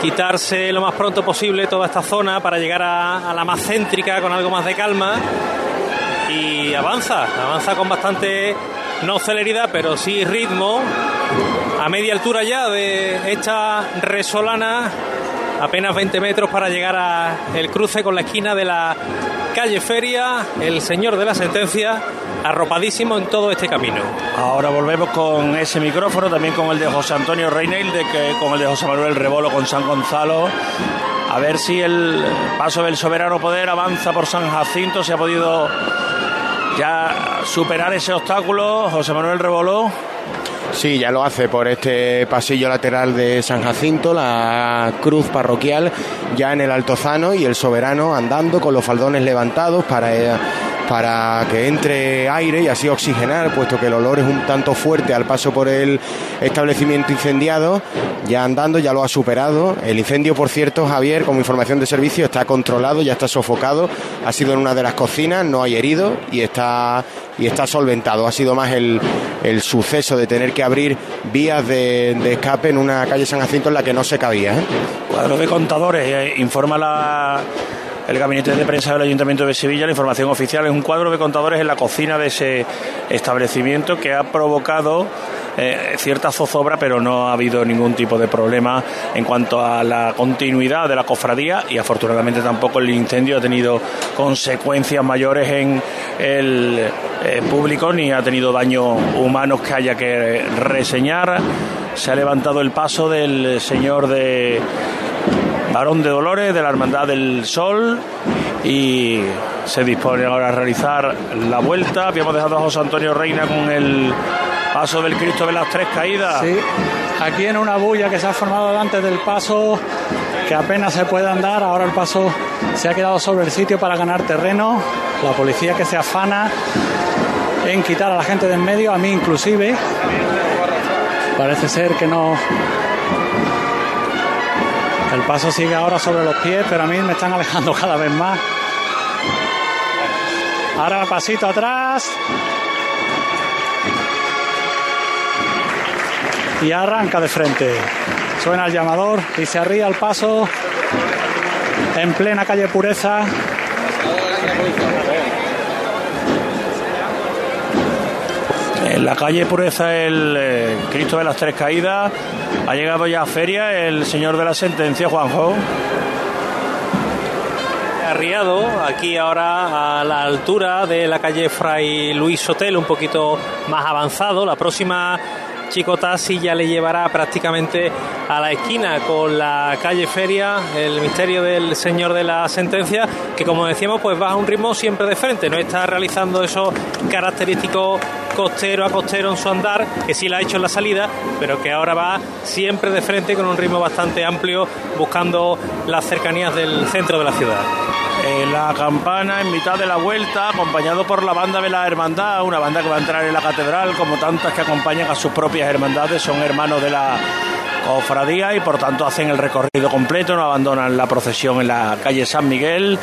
quitarse lo más pronto posible toda esta zona para llegar a, la más céntrica con algo más de calma. Y avanza, avanza con bastante, no celeridad, pero sí ritmo. A media altura ya de esta resolana apenas 20 metros para llegar a el cruce con la esquina de la calle Feria, el señor de la sentencia, arropadísimo en todo este camino. Ahora volvemos con ese micrófono, también con el de José Antonio Reinel, de que, con el de José Manuel Rebolo, con San Gonzalo. A ver si el paso del soberano poder avanza por San Jacinto, se ha podido ya superar ese obstáculo. José Manuel Rebolo. Sí, ya lo hace por este pasillo lateral de San Jacinto, la cruz parroquial ya en el Altozano y el soberano andando con los faldones levantados para, eh, para que entre aire y así oxigenar, puesto que el olor es un tanto fuerte al paso por el establecimiento incendiado. Ya andando, ya lo ha superado. El incendio, por cierto, Javier, como información de servicio, está controlado, ya está sofocado. Ha sido en una de las cocinas, no hay heridos y está y está solventado. Ha sido más el, el suceso de tener que abrir vías de, escape en una calle San Jacinto en la que no se cabía. ¿eh? Cuadro de contadores, eh, informa la, el gabinete de prensa del Ayuntamiento de Sevilla. La información oficial es un cuadro de contadores en la cocina de ese establecimiento que ha provocado eh, cierta zozobra, pero no ha habido ningún tipo de problema en cuanto a la continuidad de la cofradía y afortunadamente tampoco el incendio ha tenido consecuencias mayores en el eh, público ni ha tenido daños humanos que haya que reseñar. Se ha levantado el paso del señor de Varón de Dolores de la Hermandad del Sol y se dispone ahora a realizar la vuelta. Habíamos dejado a José Antonio Reina con el paso del Cristo de las Tres Caídas. Sí, aquí en una bulla que se ha formado delante del paso que apenas se puede andar. Ahora el paso se ha quedado sobre el sitio para ganar terreno. La policía que se afana en quitar a la gente del medio, a mí inclusive. Parece ser que no. El paso sigue ahora sobre los pies, pero a mí me están alejando cada vez más. Ahora pasito atrás. Y arranca de frente. Suena el llamador y se arría el paso en plena calle Pureza. En la calle Pureza el eh, Cristo de las Tres Caídas ha llegado ya a feria el señor de la sentencia, Juanjo. Arriado, aquí ahora a la altura de la calle Fray Luis Sotel, un poquito más avanzado. La próxima Chicotasi ya le llevará prácticamente a la esquina con la calle Feria, el misterio del señor de la sentencia, que como decíamos, pues va a un ritmo siempre de frente, no está realizando esos característicos costero a costero en su andar, que sí lo ha hecho en la salida, pero que ahora va siempre de frente con un ritmo bastante amplio, buscando las cercanías del centro de la ciudad. En la campana en mitad de la vuelta, acompañado por la banda de la hermandad, una banda que va a entrar en la catedral, como tantas que acompañan a sus propias hermandades, son hermanos de la cofradía y por tanto hacen el recorrido completo, no abandonan la procesión en la calle San Miguel.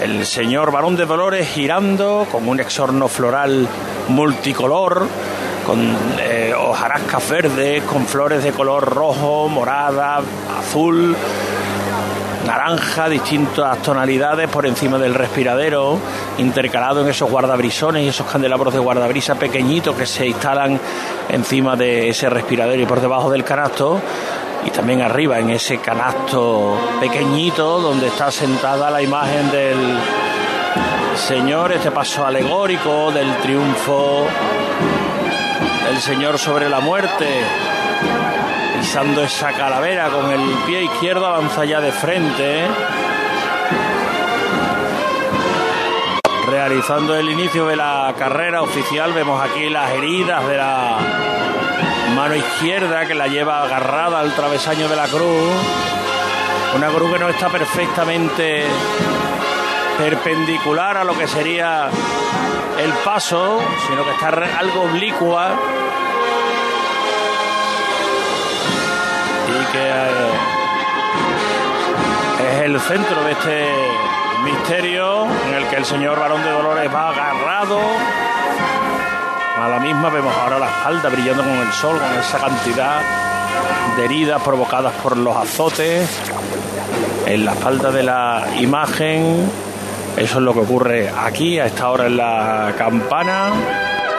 El señor Barón de Dolores girando con un exorno floral multicolor, con eh, hojarascas verdes, con flores de color rojo, morada, azul naranja, distintas tonalidades por encima del respiradero, intercalado en esos guardabrisones y esos candelabros de guardabrisa pequeñitos que se instalan encima de ese respiradero y por debajo del canasto. Y también arriba en ese canasto pequeñito donde está sentada la imagen del Señor, este paso alegórico del triunfo del Señor sobre la muerte pisando esa calavera con el pie izquierdo, avanza ya de frente. Realizando el inicio de la carrera oficial, vemos aquí las heridas de la mano izquierda que la lleva agarrada al travesaño de la cruz. Una cruz que no está perfectamente perpendicular a lo que sería el paso, sino que está algo oblicua que eh, es el centro de este misterio en el que el señor varón de Dolores va agarrado a la misma. Vemos ahora la espalda brillando con el sol, con esa cantidad de heridas provocadas por los azotes en la espalda de la imagen. Eso es lo que ocurre aquí a esta hora en la campana.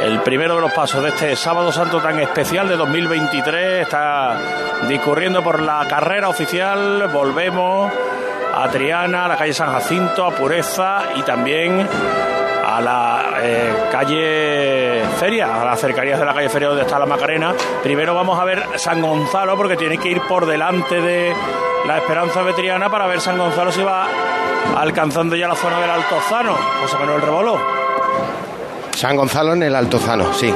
El primero de los pasos de este sábado santo tan especial de 2023 está discurriendo por la carrera oficial. Volvemos a Triana, a la calle San Jacinto, a Pureza y también a la eh, calle Feria, a las cercanías de la calle Feria donde está la Macarena. Primero vamos a ver San Gonzalo porque tiene que ir por delante de la Esperanza de Triana para ver San Gonzalo si va alcanzando ya la zona del Altozano, José Manuel Rebolo. San Gonzalo en el Altozano, sí.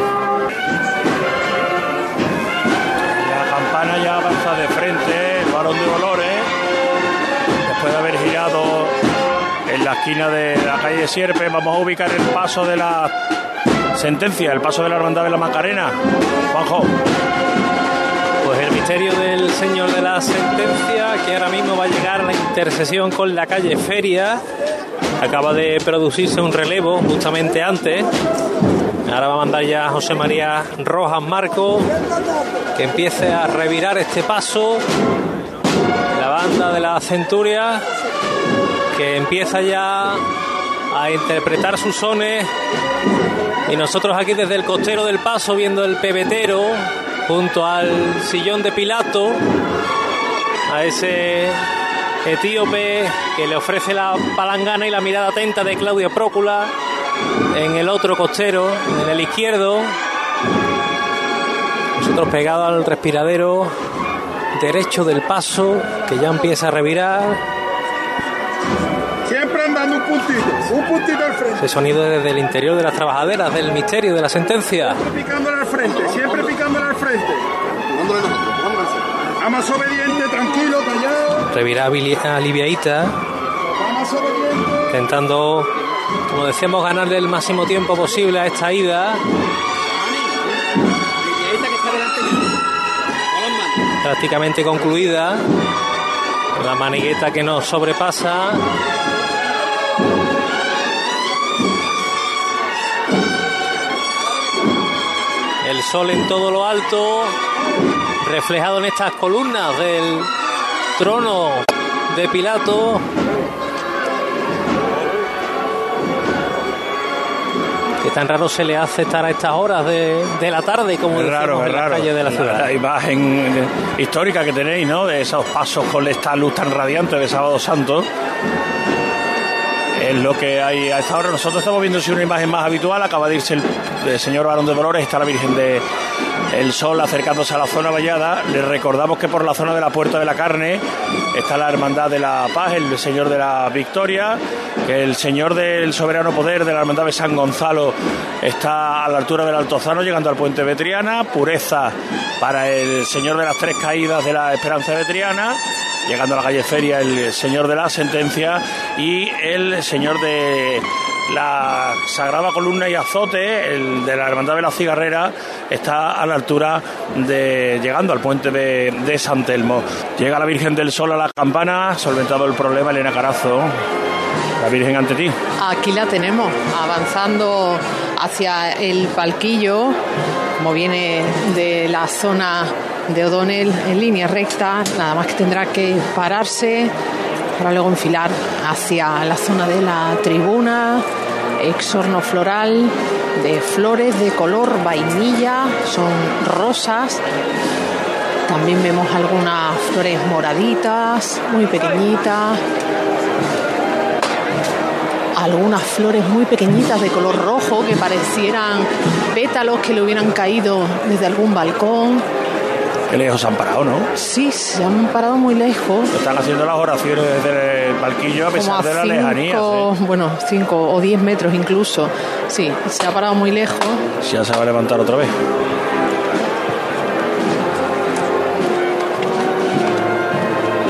La esquina de la calle Sierpe, vamos a ubicar el paso de la sentencia, el paso de la hermandad de la Macarena. Juanjo. Pues el misterio del señor de la sentencia, que ahora mismo va a llegar a la intersección con la calle Feria Acaba de producirse un relevo justamente antes. Ahora va a mandar ya José María Rojas Marco que empiece a revirar este paso. La banda de la Centuria que empieza ya a interpretar sus sones. Y nosotros aquí desde el costero del paso viendo el pebetero junto al sillón de Pilato, a ese etíope que le ofrece la palangana y la mirada atenta de Claudio Prócula en el otro costero, en el izquierdo. Nosotros pegados al respiradero derecho del paso que ya empieza a revirar. Un puntito, un puntito al frente. Ese sonido desde el interior de las trabajaderas, del misterio, de la sentencia. Siempre picándole al frente, siempre picándole al frente. La más obediente, tranquilo, callado. Revirá aliviadita. Intentando, como decíamos, ganarle el máximo tiempo posible a esta ida. Prácticamente concluida. La manigueta que nos sobrepasa. El sol en todo lo alto, reflejado en estas columnas del trono de Pilato. Que tan raro se le hace estar a estas horas de, de la tarde, como Es raro, en la calle de la ciudad. La imagen histórica que tenéis, ¿no? De esos pasos con esta luz tan radiante de Sábado Santo. Es lo que hay a esta hora. Nosotros estamos viendo si una imagen más habitual. Acaba de irse el, el señor Barón de Dolores. Está la Virgen de el Sol acercándose a la zona vallada. Les recordamos que por la zona de la Puerta de la Carne está la Hermandad de la Paz, el Señor de la Victoria, el Señor del Soberano Poder de la Hermandad de San Gonzalo está a la altura del Altozano, llegando al puente Vetriana. Pureza para el Señor de las Tres Caídas de la Esperanza Vetriana llegando a la calle Feria el señor de la sentencia y el señor de la Sagrada Columna y Azote, el de la Hermandad de la Cigarrera, está a la altura de llegando al puente de, de San Telmo. Llega la Virgen del Sol a la campana, solventado el problema, Elena Carazo. La Virgen ante ti. Aquí la tenemos, avanzando hacia el palquillo, como viene de la zona de O'Donnell en línea recta, nada más que tendrá que pararse para luego enfilar hacia la zona de la tribuna, exorno floral de flores de color vainilla, son rosas. También vemos algunas flores moraditas, muy pequeñitas, algunas flores muy pequeñitas de color rojo que parecieran pétalos que le hubieran caído desde algún balcón. Qué lejos se han parado, ¿no? Sí, se han parado muy lejos. Están haciendo las oraciones desde el palquillo a pesar como de la a lejanía. cinco, bueno, 5 o 10 metros incluso. Sí, se ha parado muy lejos. Ya se va a levantar otra vez.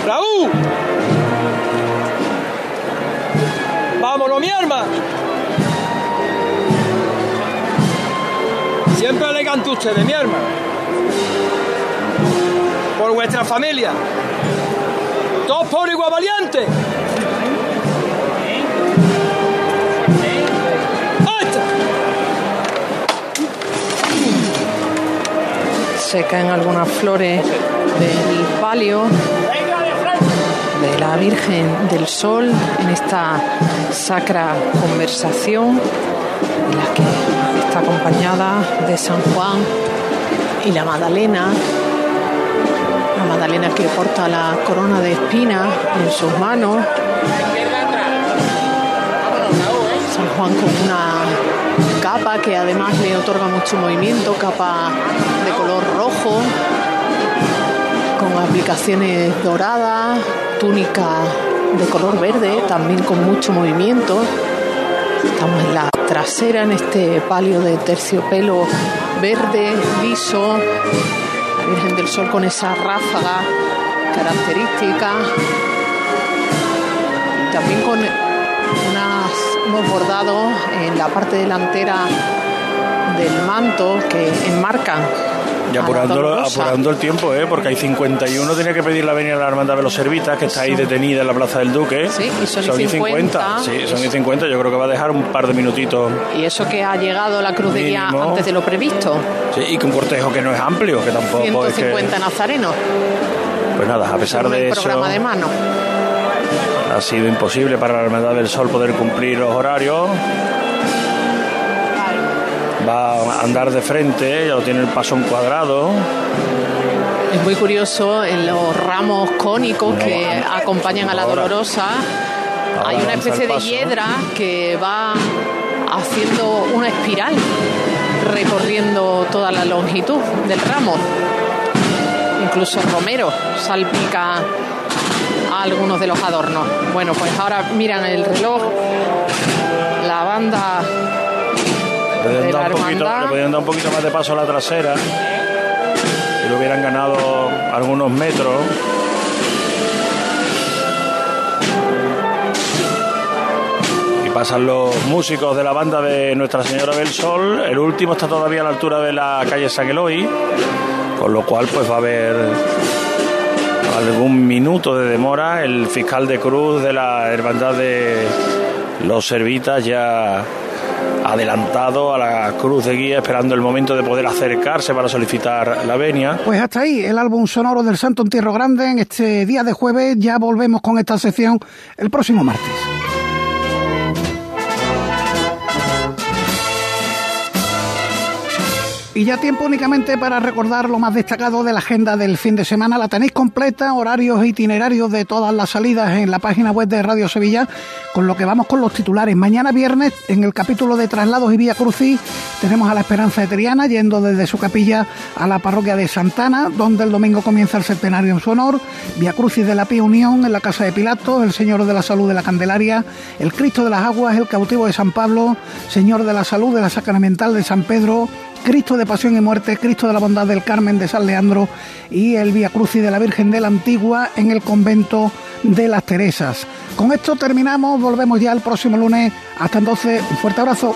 ¡Raúl! ¡Vámonos, mi arma! Siempre elegante ustedes, mi arma. Por vuestra familia. Todos por igual valiente. Se caen algunas flores del palio de la Virgen del Sol en esta sacra conversación en la que está acompañada de San Juan y la Magdalena. Magdalena que porta la corona de espinas en sus manos. San Juan con una capa que además le otorga mucho movimiento, capa de color rojo, con aplicaciones doradas, túnica de color verde, también con mucho movimiento. Estamos en la trasera, en este palio de terciopelo verde, liso, Virgen del Sol con esa ráfaga característica. Y también con unos bordados en la parte delantera del manto que enmarcan Y apurando, apurando el tiempo, ¿eh? porque hay 51, tiene que pedir la venida a la hermandad de los Servitas, que está ahí detenida en la Plaza del Duque. Sí, y son y 50. Sí, son y 50. Yo creo que va a dejar un par de minutitos. Y eso que ha llegado la cruz de guía antes de lo previsto. Sí, y que un cortejo que no es amplio, que tampoco es que. 150 nazarenos. Pues nada, a pesar de eso, programa de mano. ha sido imposible para la Hermandad del Sol poder cumplir los horarios. Va a andar de frente, ya lo tiene el paso encuadrado. Es muy curioso en los ramos cónicos que acompañan a la Ahora. dolorosa. Ahora Hay una especie de hiedra que va haciendo una espiral recorriendo toda la longitud del ramo. Incluso Romero salpica a algunos de los adornos. Bueno, pues ahora miran el reloj. La banda podían, dar un poquito, le podían dar un poquito más de paso a la trasera. Y lo hubieran ganado algunos metros. Y pasan los músicos de la banda de Nuestra Señora del Sol. El último está todavía a la altura de la calle San Eloy, con lo cual pues va a haber algún minuto de demora. El fiscal de cruz de la Hermandad de los Servitas ya adelantado a la cruz de guía esperando el momento de poder acercarse para solicitar la venia. Pues hasta ahí el álbum sonoro del Santo Entierro Grande en este día de jueves. Ya volvemos con esta sección el próximo martes. Y ya tiempo únicamente para recordar lo más destacado de la agenda del fin de semana. La tenéis completa, horarios e itinerarios de todas las salidas en la página web de Radio Sevilla, con lo que vamos con los titulares. Mañana viernes, en el capítulo de Traslados y Vía Crucis, tenemos a la Esperanza de Triana yendo desde su capilla a la parroquia de Santana, donde el domingo comienza el centenario en su honor. Vía Crucis de la Pía Unión en la Casa de Pilato, el Señor de la Salud de la Candelaria, el Cristo de las Aguas, el Cautivo de San Pablo, Señor de la Salud de la Sacramental de San Pedro, Cristo de Pasión y Muerte, Cristo de la Bondad del Carmen de San Leandro y el Vía Crucis de la Virgen de la Antigua en el convento de las Teresas. Con esto terminamos, volvemos ya el próximo lunes. Hasta entonces, un fuerte abrazo.